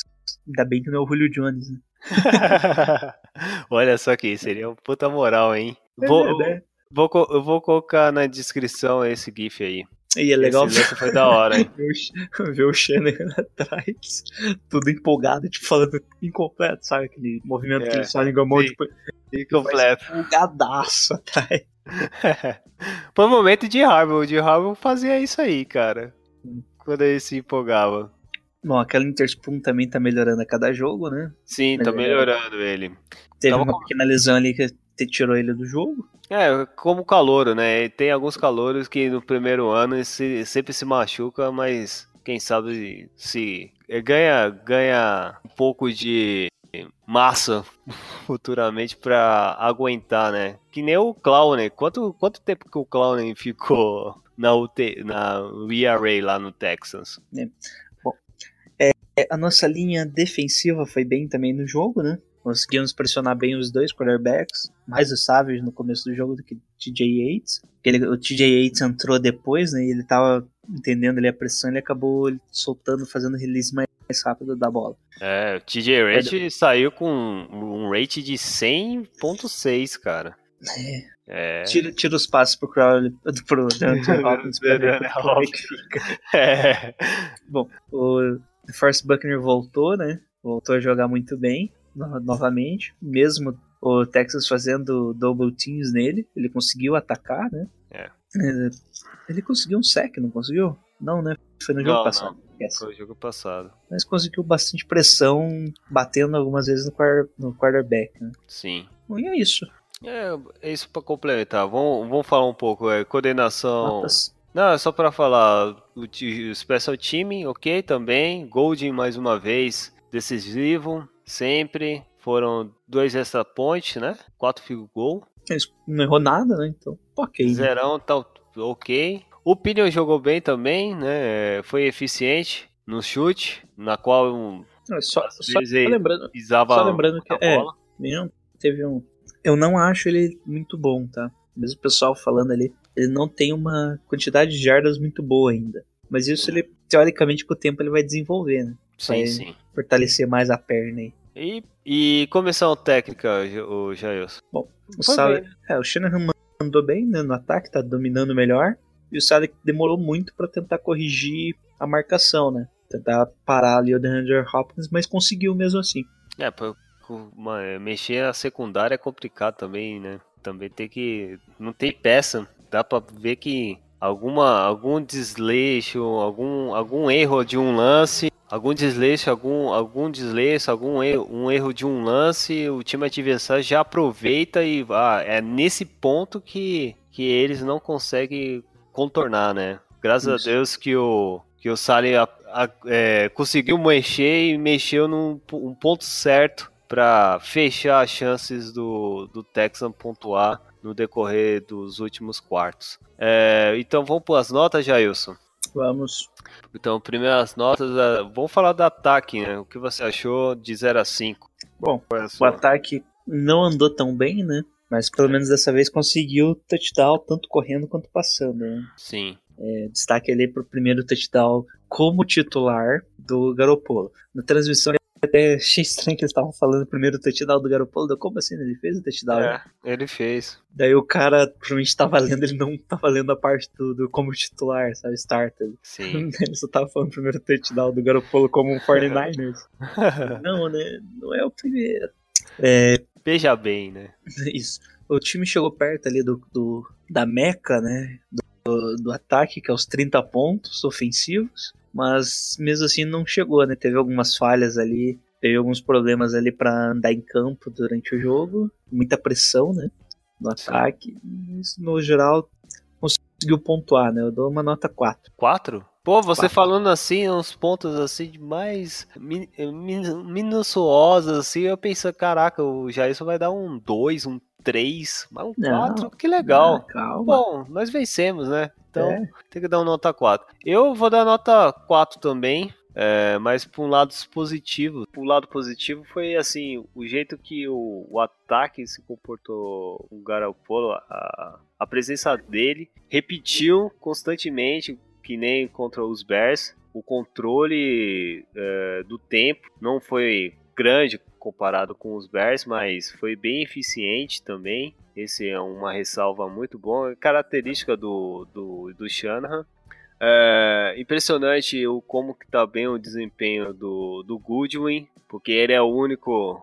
ainda bem que não é o Julio Jones, né? (laughs) Olha só que seria um puta moral, hein? Vou, É, né? vou, eu vou colocar na descrição esse GIF aí. E é legal Esse lance foi da hora, hein? (laughs) ver, o Sh- ver o Shanahan (laughs) atrás, tudo empolgado, tipo, falando incompleto, sabe? Aquele movimento É, que ele só mão, tipo, Completo. empolgadaço atrás. (laughs) Foi um momento de Harbaugh. O de Harbaugh fazia isso aí, cara. Quando ele se empolgava. Bom, aquela Interspoon também tá melhorando a cada jogo, né? Sim, tá Melhorando. melhorando ele. Teve Tava uma com- pequena lesão ali que te tirou ele do jogo. É, como calouro, né? Tem alguns calouros que no primeiro ano se- sempre se machuca, mas quem sabe se é, ganha, ganha um pouco de massa (laughs) futuramente pra aguentar, né? Que nem o Clowney. Quanto, quanto tempo que o Clowney ficou na, UT, na ERA lá no Texans? É, a nossa linha defensiva foi bem também no jogo, né? Conseguimos pressionar bem os dois quarterbacks. Mais o Savage no começo do jogo do que o TJ Yates. Ele, o TJ Yates entrou depois, né? E ele tava entendendo ali a pressão, ele acabou soltando, fazendo release mais, rápido da bola. É, o TJ Rate saiu com um rate de 100.6, cara. É. Tira, tira os passos pro Crowley, (laughs) pro (laughs) Hopkins pra ver Deontay como é que fica. É. Bom, o Force Buckner voltou, né? Voltou a jogar muito bem no- novamente. Mesmo o Texas fazendo double teams nele, ele conseguiu atacar, né? É. É, Ele conseguiu um sec, não conseguiu? Não, né? Foi no jogo Não, passado. Yes. Foi o jogo passado. Mas conseguiu bastante pressão, batendo algumas vezes no, quar- no quarterback. Né? Sim. Bom, e é isso. É, é isso pra complementar. Vamos, vamos falar um pouco. É, coordenação. Notas. Não, é só pra falar. O, o Special Team, ok, também. Golding mais uma vez. Decisivo, sempre. Foram dois extra points, né? Quatro field goal. Ele não errou nada, né? Então, ok. né? Zerão tá ok. O Pinion jogou bem também, né? Foi eficiente no chute, na qual um É, Só, só ele lembrando, pisava Só lembrando que é, bola. Não, teve um. Eu não acho ele muito bom, tá? Mesmo o pessoal falando ali, ele não tem uma quantidade de jardas muito boa ainda. Mas isso ele, teoricamente, com o tempo ele vai desenvolver, né? Sim, sim. Fortalecer mais a perna aí. E, e comissão técnica, o Jailson? O Foi Saleh, bem. é, o Shanahan mandou bem né, no ataque, tá dominando melhor. E o Saleh demorou muito pra tentar corrigir a marcação, né? Tentar parar ali o DeAndre Hopkins, mas conseguiu mesmo assim. É, pra, uma- mexer a secundária é complicado também, né? Também tem que. Não tem peça. Dá pra ver que alguma, algum desleixo, algum, algum erro de um lance, algum desleixo, algum, algum desleixo, algum erro, um erro de um lance, o time adversário já aproveita e ah, é nesse ponto que, que eles não conseguem contornar, né? Graças Isso. a Deus que o que o Sally a- a- é, conseguiu mexer e mexeu num um ponto certo para fechar as chances do, do Texan pontuar no decorrer dos últimos quartos. É, então vamos para as notas, Jailson. Vamos. Então, primeiras notas, é, vamos falar do ataque, né? O que você achou de 0 a 5? Bom, é a O ataque não andou tão bem, né? Mas pelo menos dessa vez conseguiu touchdown, tanto correndo quanto passando. Né? Sim. É, destaque ali pro primeiro touchdown como titular do Garopolo. Na transmissão até achei estranho que eles estavam falando o primeiro touchdown do Garopolo. Como assim? Ele fez o touchdown? É, ele fez. Daí o cara provavelmente tava lendo, ele não tava lendo a parte do, do como titular, sabe? Starter. Sim. (laughs) Ele só tava falando o primeiro touchdown do Garopolo como um 49ers. (laughs) não, né? Não é o primeiro. É, Veja bem, né? Isso. O time chegou perto ali do, do da meca, né? Do do ataque, que é os 30 pontos ofensivos, mas mesmo assim não chegou, né? Teve algumas falhas ali, teve alguns problemas ali para andar em campo durante o jogo, muita pressão, né? No ataque, mas no geral conseguiu pontuar, né? Eu dou uma nota 4. 4? Pô, você Quatro. falando assim, uns pontos assim de mais min, min, minuciosos, assim, eu penso, caraca, o Jairson vai dar um 2, um 3, mas um Não. 4, que legal. Ah, calma. Bom, nós vencemos, né? Então É. tem que dar uma nota 4. Eu vou dar nota 4 também. É, mas por um lado positivo, por um lado positivo foi assim o jeito que o, o ataque se comportou o Garoppolo, a, a presença dele repetiu constantemente que nem contra os Bears. O controle é, do tempo não foi grande comparado com os Bears, mas foi bem eficiente também. Esse é uma ressalva muito boa, característica do, do, do Shanahan. É, impressionante o como que tá bem o desempenho do, do Goodwin, porque ele é o único,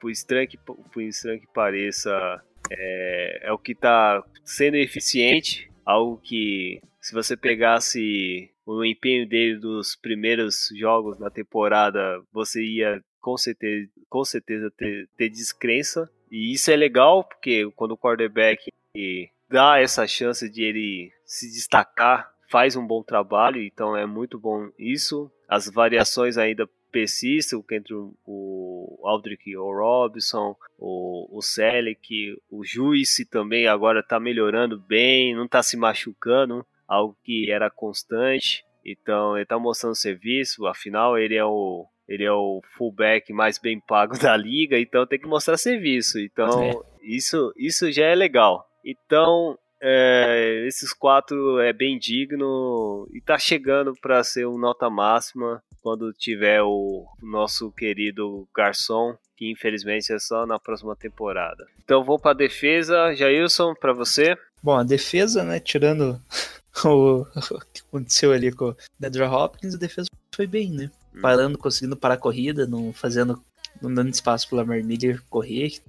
por estranho que, por estranho que pareça, é, é o que tá sendo eficiente, algo que se você pegasse o empenho dele dos primeiros jogos na temporada, você ia com certeza, com certeza ter, ter descrença. E isso é legal, porque quando o quarterback dá essa chance de ele se destacar, faz um bom trabalho, então é muito bom isso. As variações ainda persistem, entre o Aldrich o Robson, o, o Selleck, o Juice também agora está melhorando bem, não está se machucando, algo que era constante. Então ele está mostrando serviço, afinal ele é o ele é o fullback mais bem pago (laughs) da liga, então tem que mostrar serviço. Então É. isso isso já é legal. Então é, esses quatro é bem digno e tá chegando para ser um nota máxima quando tiver o nosso querido garçom, que infelizmente é só na próxima temporada. Então vou para defesa, Jailson, para você. Bom, a defesa, né, tirando o, (laughs) o que aconteceu ali com o Deandre Hopkins, a defesa foi bem, né? Parando, conseguindo parar a corrida, não fazendo, não dando espaço pro Lamar Miller correr.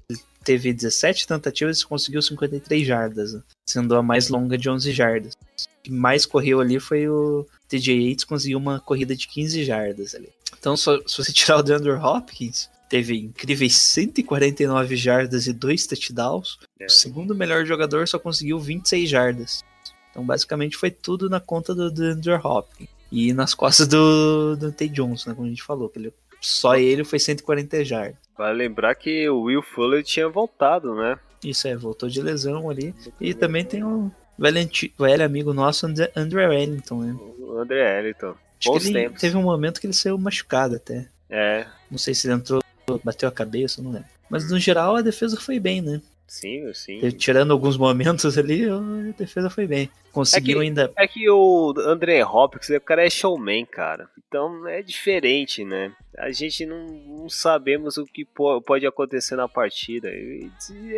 Teve 17 tentativas e conseguiu 53 jardas, né? sendo a mais longa de 11 jardas. O que mais correu ali foi o TJ Yates, conseguiu uma corrida de 15 jardas ali. Então, só- se você tirar o DeAndre Hopkins, teve incríveis 149 jardas e dois touchdowns. É. O segundo melhor jogador só conseguiu 26 jardas. Então, basicamente, foi tudo na conta do DeAndre Hopkins. E nas costas do, do Tay Johnson, né, como a gente falou. Que ele, só ele foi 140 jardas. Vale lembrar que o Will Fuller tinha voltado, né? Isso é, voltou de lesão ali. E também tem o velho, anti- velho amigo nosso, André, André Wellington, né? O André Ellington. Acho Bons que ele tempos. teve um momento que ele saiu machucado até. É, Não sei se ele entrou, bateu a cabeça, não lembro. Mas no geral a defesa foi bem, né? Sim, sim. Tirando alguns momentos ali, a defesa foi bem. Conseguiu É que- ainda. É que o André Hopkins, o cara é showman, cara. Então é diferente, né? A gente não, não sabemos o que po- pode acontecer na partida. E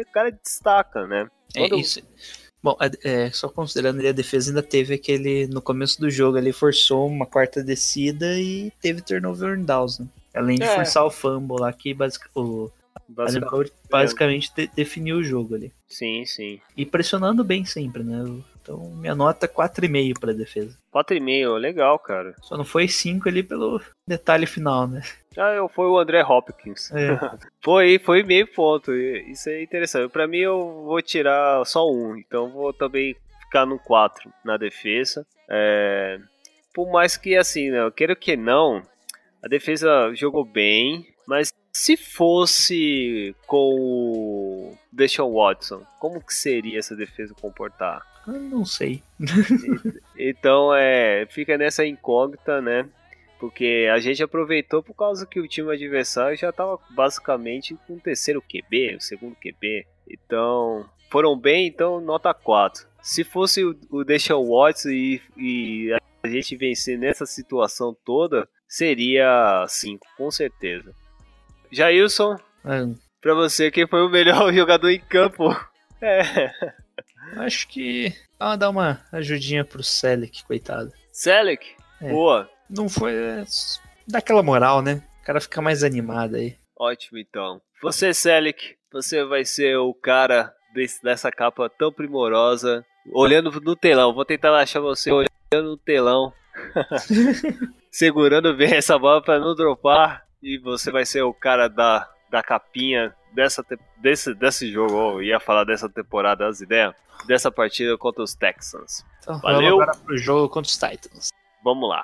o cara destaca, né? É Quando- isso. Bom, é, só considerando ali a defesa ainda teve aquele. No começo do jogo ele forçou uma quarta descida e teve turnover and downs, né? Além de É. forçar o fumble lá, que basic, o Basic- Adam Cole basicamente de- definiu o jogo ali. Sim, sim. E pressionando bem sempre, né? Então minha nota é 4,5 pra defesa. 4,5, legal, cara. Só não foi 5 ali pelo detalhe final, né? Ah, eu foi o André Hopkins. É. (laughs) Foi, foi meio ponto. Isso é interessante. Pra mim, eu vou tirar só um. Então, vou também ficar no 4 na defesa. É, Por mais que, assim, né, eu quero que não, a defesa jogou bem. Mas se fosse com o Deshaun Watson, como que seria essa defesa comportar? Eu não sei. Então, é, fica nessa incógnita, né? Porque a gente aproveitou por causa que o time adversário já estava basicamente com o terceiro QB, o segundo QB. Então, foram bem, então nota 4. Se fosse o, o Deshaun Watson e, e a gente vencer nessa situação toda, seria 5, com certeza. Jailson, Ah, pra você, quem foi o melhor (laughs) jogador em campo? É, acho que. Ah, dá uma ajudinha pro Selec, coitado. Selec, É. boa. Não foi. é, Dá aquela moral, né? O cara fica mais animado aí. Ótimo, então. Você, Selic, você vai ser o cara desse- dessa capa tão primorosa olhando no telão. Vou tentar achar você olhando no telão. (laughs) segurando bem essa bola para não dropar. E você vai ser o cara da, da capinha dessa, desse, desse jogo. Oh, ia falar dessa temporada, as ideias. Dessa partida contra os Texans. Então, Valeu. vamos agora pro jogo contra os Titans. Vamos lá.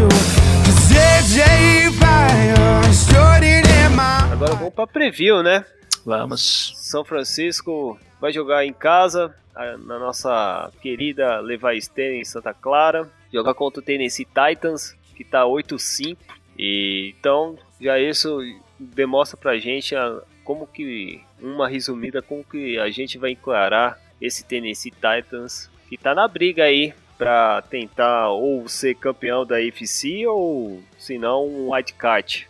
Vamos pra preview, né? Vamos. São Francisco vai jogar em casa, na nossa querida Levi Stadium em Santa Clara. Jogar contra o Tennessee Titans, que tá 8-5. E então, já isso demonstra pra gente a- como que, uma resumida, como que a gente vai encarar esse Tennessee Titans, que tá na briga aí pra tentar ou ser campeão da AFC ou, se não, um white card.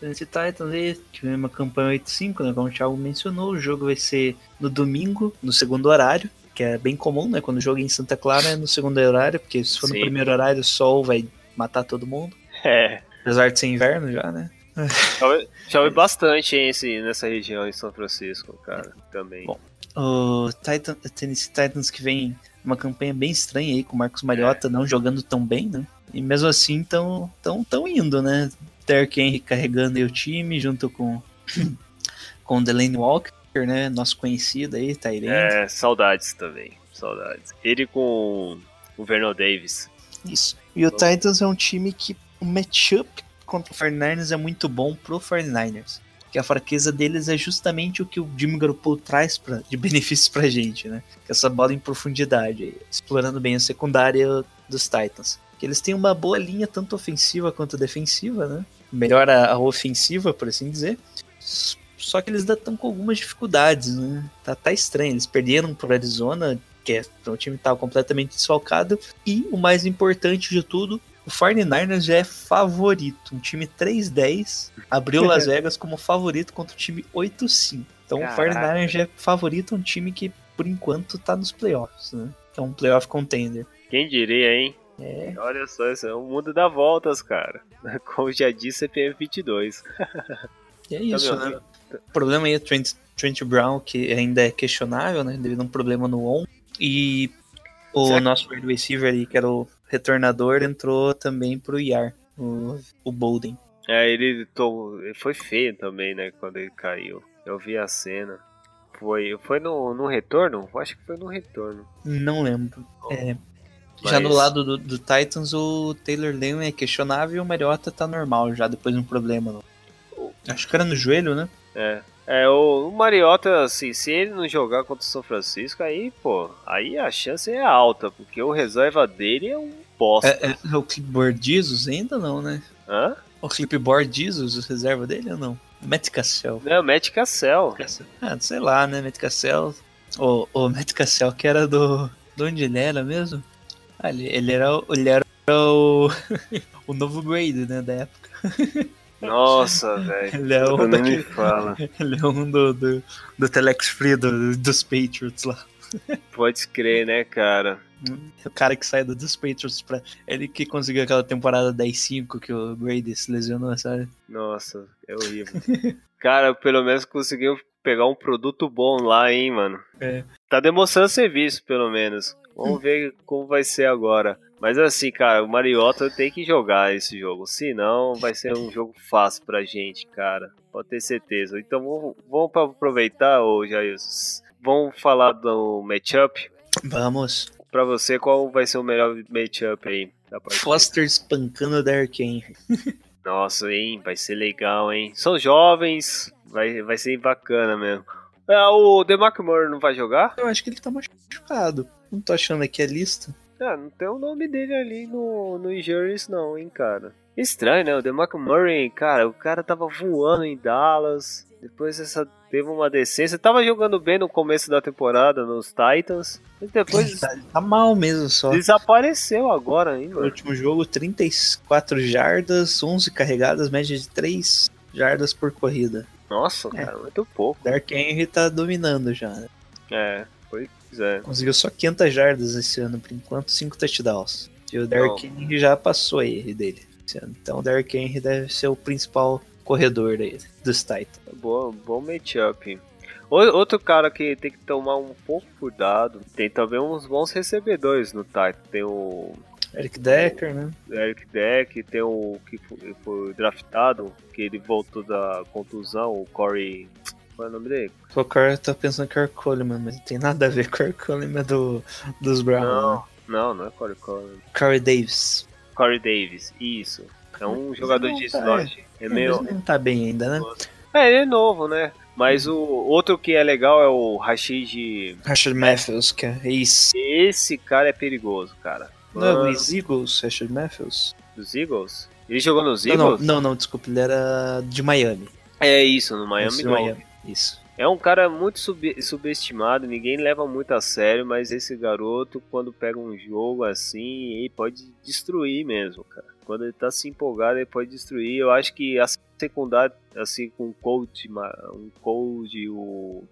Tennessee Titans aí, tivemos uma campanha 8-5, né? Como o Thiago mencionou, o jogo vai ser no domingo, no segundo horário, que é bem comum, né? Quando o jogo é em Santa Clara é no segundo horário, porque se for Sim. no primeiro horário o sol vai matar todo mundo. É, Apesar de ser inverno já, né? Chove, chove bastante hein, esse, nessa região em São Francisco, cara, também. Bom. O Titan, Tennessee Titans que vem uma campanha bem estranha aí, com o Marcos Mariota não jogando tão bem, né? E mesmo assim tão, tão, tão indo, né? Derrick Henry carregando aí o time, junto com, (clears throat) com o Delaney Walker, né? Nosso conhecido aí, Tyrande. É, saudades também, saudades. Ele com o Vernon Davis. Isso. E o Titans é um time que o matchup contra o 49ers é muito bom pro 49ers. Que a fraqueza deles é justamente o que o Jimmy Garoppolo traz pra, de (laughs) benefícios pra gente, né? Que é essa bola em profundidade, explorando bem a secundária dos Titans. Que eles têm uma boa linha, tanto ofensiva quanto defensiva, né? Melhora a ofensiva, por assim dizer. Só que eles ainda estão com algumas dificuldades, né? Tá, tá estranho. Eles perderam pro Arizona, que é, o time estava completamente desfalcado. E o mais importante de tudo, o 49ers já é favorito. Um time 3-10 abriu Las (laughs) Vegas como favorito contra o time 8-5. Então Caraca. o 49ers já é favorito, um time que por enquanto tá nos playoffs, né? Que é um playoff contender. Quem diria, hein? É, Olha só, isso é o mundo dá voltas, cara. (laughs) Como já disse, CPF 22. e é isso, me né? O problema aí é o Trent, Trent Brown, que ainda é questionável, né? Devido a um problema no on. E o que- nosso wide receiver ali, que era o retornador, entrou também pro IAR, o, o Bolden. É, ele, to- ele foi feio também, né, quando ele caiu. Eu vi a cena. Foi, foi no, no retorno? Eu Acho que foi no retorno. Não lembro. É, Já Mas- no lado do, do Titans, o Taylor Lane é questionável e o Mariota tá normal já, depois de um problema. Não. Acho que era no joelho, né? É. É, o, o Mariota, assim, se ele não jogar contra o São Francisco, aí, pô, aí a chance é alta, porque o reserva dele é um bosta. É, é o Clipboard Jesus ainda não, né? Hã? O Clipboard Jesus, o reserva dele ou não? Matt Cassell. Não, Matt Cassell. Ah, sei lá, né? Matt Cassell. O, o Matt Cassell que era do. De onde ele era mesmo? Ah, ele, ele era, o- ele era o. (laughs) o novo grade, né? Da época. Nossa, velho. Ele é um, me daquele, fala. ele é um do, do, do Telex Free do- dos Patriots lá. Pode crer, né, cara? O cara que saiu dos Patriots pra. Ele que conseguiu aquela temporada 10-5 que o Brady se lesionou, sabe? Nossa, é horrível. cara, pelo menos conseguiu pegar um produto bom lá, hein, mano. É. Tá demonstrando serviço, pelo menos. Vamos ver como vai ser agora. Mas assim, cara, o Mariota tem que jogar esse jogo. Senão vai ser um jogo fácil pra gente, cara. Pode ter certeza. Então vamos, vamos aproveitar, ô Jair. Vamos falar do matchup. Vamos. Pra você, qual vai ser o melhor matchup aí? da partida? Foster espancando o Derrick Henry. (laughs) Nossa, hein? Vai ser legal, hein? São jovens, vai, vai ser bacana mesmo. Ah, o DeMarco Murray não vai jogar? Eu acho que ele tá machucado. Não tô achando aqui a lista. Ah, não tem o nome dele ali no, no injuries não, hein, cara. Estranho, né? O DeMarco Murray, cara, o cara tava voando em Dallas. Depois essa teve uma descência. Tava jogando bem no começo da temporada nos Titans. Mas depois Tá, tá mal mesmo só. desapareceu agora No ainda. último jogo, 34 jardas, 11 carregadas, média de 3 jardas por corrida. Nossa, É. cara, muito pouco. Dark Henry tá dominando já, né? É, é. Conseguiu só 500 jardas esse ano, por enquanto, 5 touchdowns. E o Dark Henry já passou aí dele. Então o Dark Henry deve ser o principal corredor dele, dos Titans. Bom, bom matchup. O- Outro cara que tem que tomar um pouco cuidado. Tem também uns bons recebedores no Titan. Tem o Eric Decker, né? Eric Deck, tem o que foi, foi draftado, que ele voltou da contusão, o Corey. Qual é o nome dele? O cara tá pensando que é o Coleman, mas não tem nada a ver com o Coleman do, dos Browns. Não, Né? não, não é Corey Coleman. Corey Davis. Corey Davis, isso. É um jogador não de tá, slot. É Mas meio. não tá bem ainda, né? É, ele é novo, né? Mas o outro que é legal é o Rashid. Rashad Matthews, que é ex. Esse cara é perigoso, cara. Não é Mano, o Eagles, Rashad Matthews? dos Eagles? Ele jogou nos Não, não, Eagles? não, não, desculpa, ele era de Miami. É isso, no Miami não. Isso. É um cara muito sub- subestimado, ninguém leva muito a sério, mas esse garoto, quando pega um jogo assim, ele pode destruir mesmo, cara. Quando ele tá se empolgado, ele pode destruir. Eu acho que a secundária, assim, com o Cold, um Cold, o.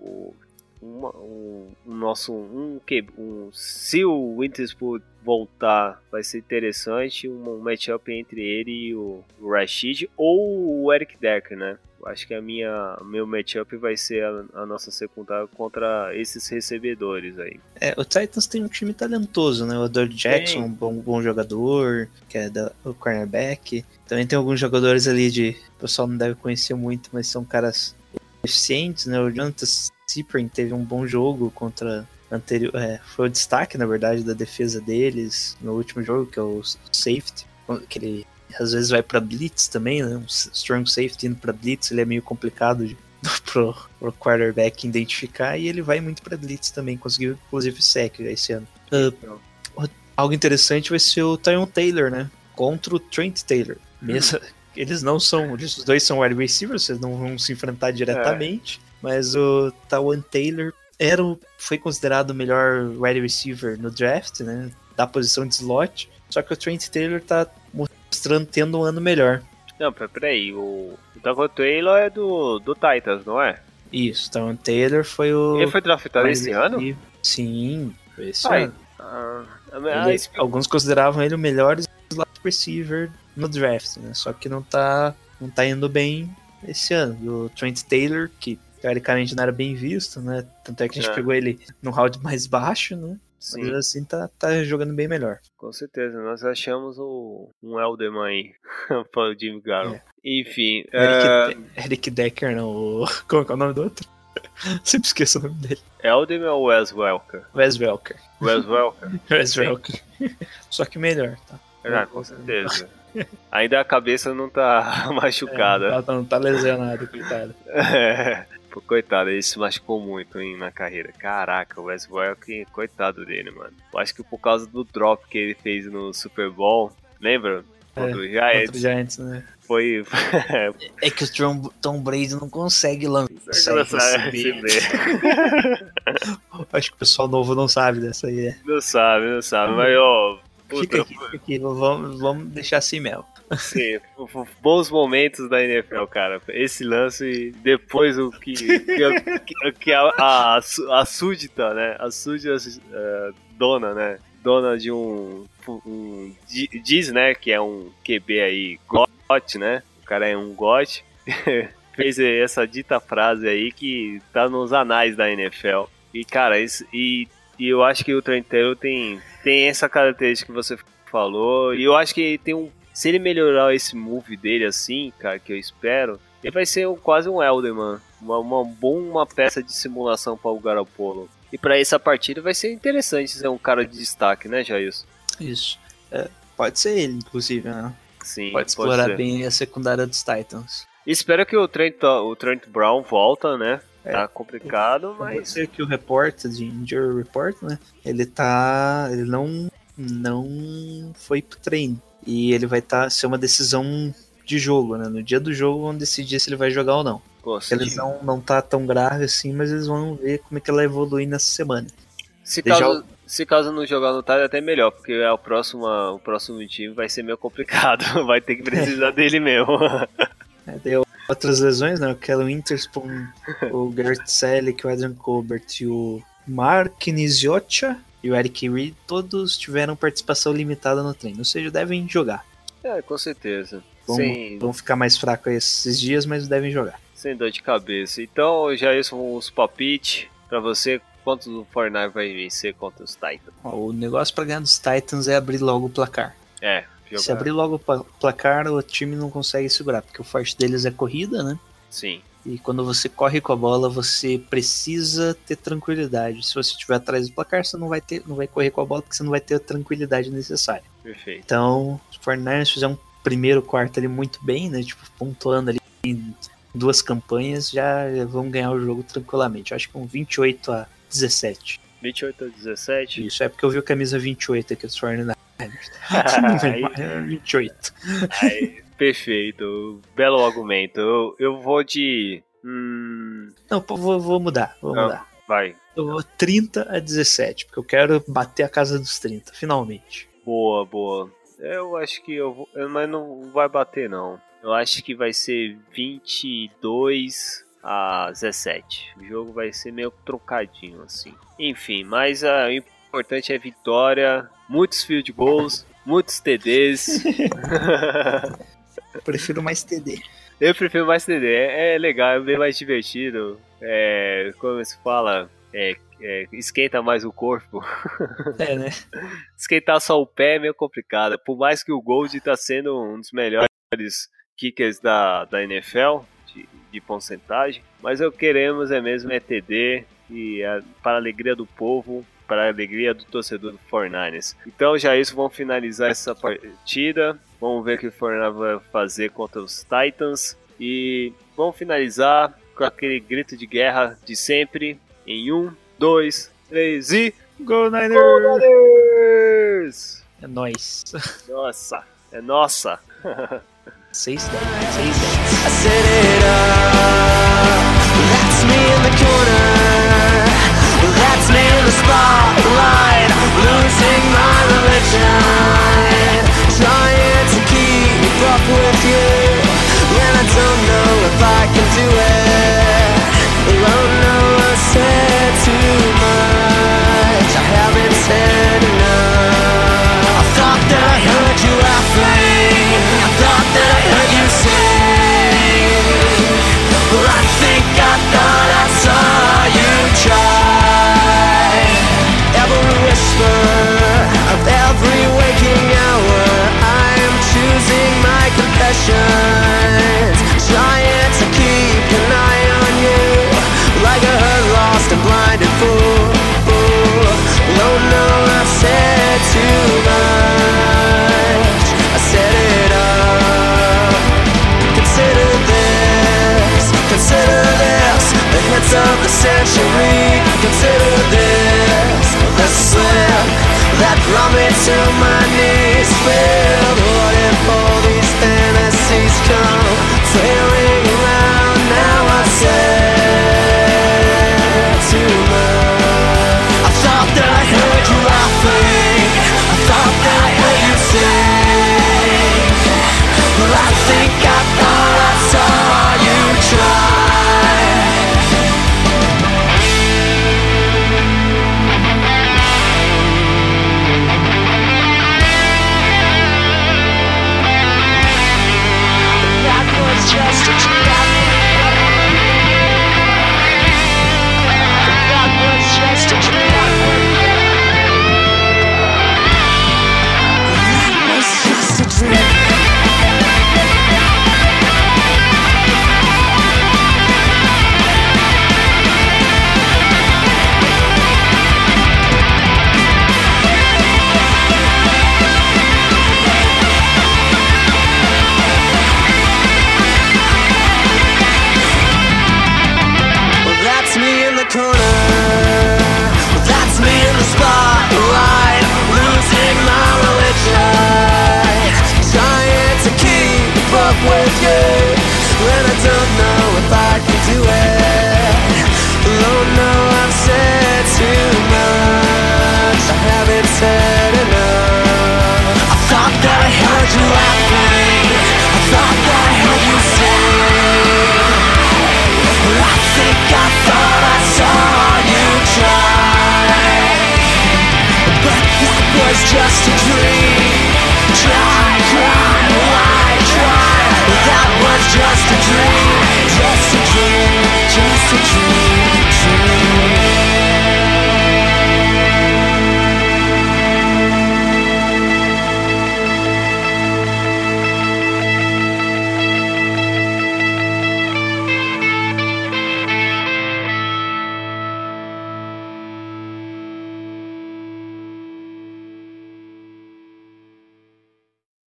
o uma- um, um nosso. Um, que, um, se o Winterspoon voltar, vai ser interessante. Um, um matchup entre ele e o, o Rashid ou o Eric Decker, né? Eu Acho que a minha meu matchup vai ser a, a nossa secundária contra esses recebedores aí. É, o Titans tem um time talentoso, né? O Adore Jackson, um bom, bom jogador, que é da, o cornerback. Também tem alguns jogadores ali de. O pessoal não deve conhecer muito, mas são caras eficientes, né? O Jonathan Cyprian teve um bom jogo contra. Anterior, é, foi o destaque, na verdade, da defesa deles no último jogo, que é o safety. Que ele às vezes vai pra blitz também, né? Um strong safety indo pra blitz, ele é meio complicado de, (laughs) pro, pro quarterback identificar e ele vai muito pra blitz também, conseguiu inclusive sec esse ano. Uh, algo interessante vai ser o Tyon Taylor, né? Contra o Trent Taylor. Mesmo, (laughs) eles não são, eles- os dois são wide receivers, vocês não vão se enfrentar diretamente, mas o Tyon Taylor era o, foi considerado o melhor wide receiver no draft, né? Da posição de slot. Só que o Trent Taylor tá mostrando tendo um ano melhor. Não, pera- peraí, o, o Douglas Taylor é do, do Titans, não é? Isso, Tyon Taylor foi o. Ele foi draftado esse ano? Sim, foi esse Ai, ano. Ah, Ele- ah, esse- alguns consideravam ele o melhor slot receiver no draft, né? Só que não tá, não tá indo bem esse ano. E o Trent Taylor, que teoricamente não era bem visto, né? Tanto é que a gente É. pegou ele no round (laughs) mais baixo, né? sim, Mas assim tá, tá jogando bem melhor. com certeza. Nós achamos o, um Elderman aí (laughs) para o Jimmy Garoppolo. Enfim, é, Eric, Eric Decker, não. o- (laughs) Como é é o nome do outro? Sempre esqueço o nome dele. Elderman ou Wes Welker? Wes Welker. Wes Welker? Wes. Welker. Só que melhor, tá? Ah, com certeza. Ainda a cabeça não tá machucada. É, não, tá, não tá lesionado, coitado. É. Pô, coitado, ele se machucou muito hein, na carreira. Caraca, o Wes Welker, coitado dele, mano. Eu acho que por causa do drop que ele fez no Super Bowl, lembra? Contra o Contra Giants, o Giants, né? foi... (laughs) É que o Tom, Tom Brady não consegue lançar. (laughs) Acho que o pessoal novo não sabe dessa aí. né? Não sabe, não sabe, mas ó... Fica Puta, aqui, fica aqui. Vamos, vamos deixar assim mesmo. Sim, bons momentos da NFL, cara. Esse lance, depois o que, que, que, a, a, a súdita, né? A súdita eh, dona, né? Dona de um, um. di- Diz, né? Que é um QB aí, GOT, né? O cara é um GOT. (laughs) Fez essa dita frase aí que tá nos anais da NFL. E, cara, isso, e, e eu acho que o Trent Taylor tem, tem essa característica que você falou. E eu acho que tem um. Se ele melhorar esse move dele assim, cara, que eu espero, ele vai ser um- quase um Elderman. Uma, uma boa uma peça de simulação para o Garoppolo. E para essa partida vai ser interessante ser um cara de destaque, né, Jailson? Isso. É, pode ser ele, inclusive, né? Sim, Pode explorar ser. bem a secundária dos Titans. Espero que o Trent, o Trent Brown volta, né? É. Tá complicado, Pode mas. ser que o report, de Injury Report, né? Ele tá. Ele não. Não foi pro treino. E ele vai tá, ser uma decisão de jogo, né? No dia do jogo vão decidir se ele vai jogar ou não. A Gostei. lesão não tá tão grave assim, mas eles vão ver como é que ela evolui nessa semana. Se Deixa caso, se caso não jogar no Tide, é até melhor, porque é o próximo, o próximo time vai ser meio complicado. (laughs) Vai ter que precisar (laughs) dele mesmo. É, daí outras lesões, né? O Kellen Winterspoon, o (laughs) Garrett Selleck, o Adrian Colbert e o Mark Niziocha e o Eric Reed, todos tiveram participação limitada no treino, ou seja, devem jogar. é, com certeza. Vão, Sem, vão ficar mais fracos esses dias, mas devem jogar. sem dor de cabeça. Então, já isso os palpites pra você. Quantos o Fortnite vai vencer contra os Titans? Ó, o negócio pra ganhar dos Titans é abrir logo o placar. É, jogar. Se abrir logo o pla- placar, o time não consegue segurar, porque o forte deles é corrida, né? Sim, E quando você corre com a bola, você precisa ter tranquilidade. Se você estiver atrás do placar, você não vai ter, não vai correr com a bola porque você não vai ter a tranquilidade necessária. perfeito. Então, se o 49ers fizer um primeiro quarto ali muito bem, né? Tipo, pontuando ali em duas campanhas, já vão ganhar o jogo tranquilamente. Eu acho que um 28 a 17. 28 a 17. Isso é porque eu vi a camisa 28 aqui dos 49ers. (laughs) (laughs) Aí- É 28. Aí, perfeito. Belo argumento. Eu, eu vou de. Hum, Não, vou, vou mudar, vou Não. mudar. vai. Eu vou 30 a 17, porque eu quero bater a casa dos 30, finalmente. Boa, boa. Eu acho que eu vou. Mas não vai bater, não. Eu acho que vai ser 22 a 17. O jogo vai ser meio trocadinho, assim. Enfim, mas ah, o importante é vitória. Muitos field goals, muitos TDs. (laughs) Eu prefiro mais TD. Eu prefiro mais TD. É, é legal, é bem mais divertido. É, como se fala, é, é, esquenta mais o corpo. (laughs) É, né? Esquentar só o pé é meio complicado. Por mais que o Gold tá sendo um dos melhores kickers da, da NFL, de, de porcentagem, mas o que queremos é mesmo é TD e a- para a alegria do povo, para a alegria do torcedor do 49ers. Então já isso, vamos finalizar essa partida. Vamos ver o que o 49ers vai fazer contra os Titans. E vamos finalizar com aquele grito de guerra de sempre. Em um, dois, três e. Go Niners! Go Niners! É nóis. (laughs) Nossa, é nossa. 6 10, 6 10. I set it up. That's me in the corner. Spotlight. Losing my religion. Trying to keep up with you. And I don't know if I can do it.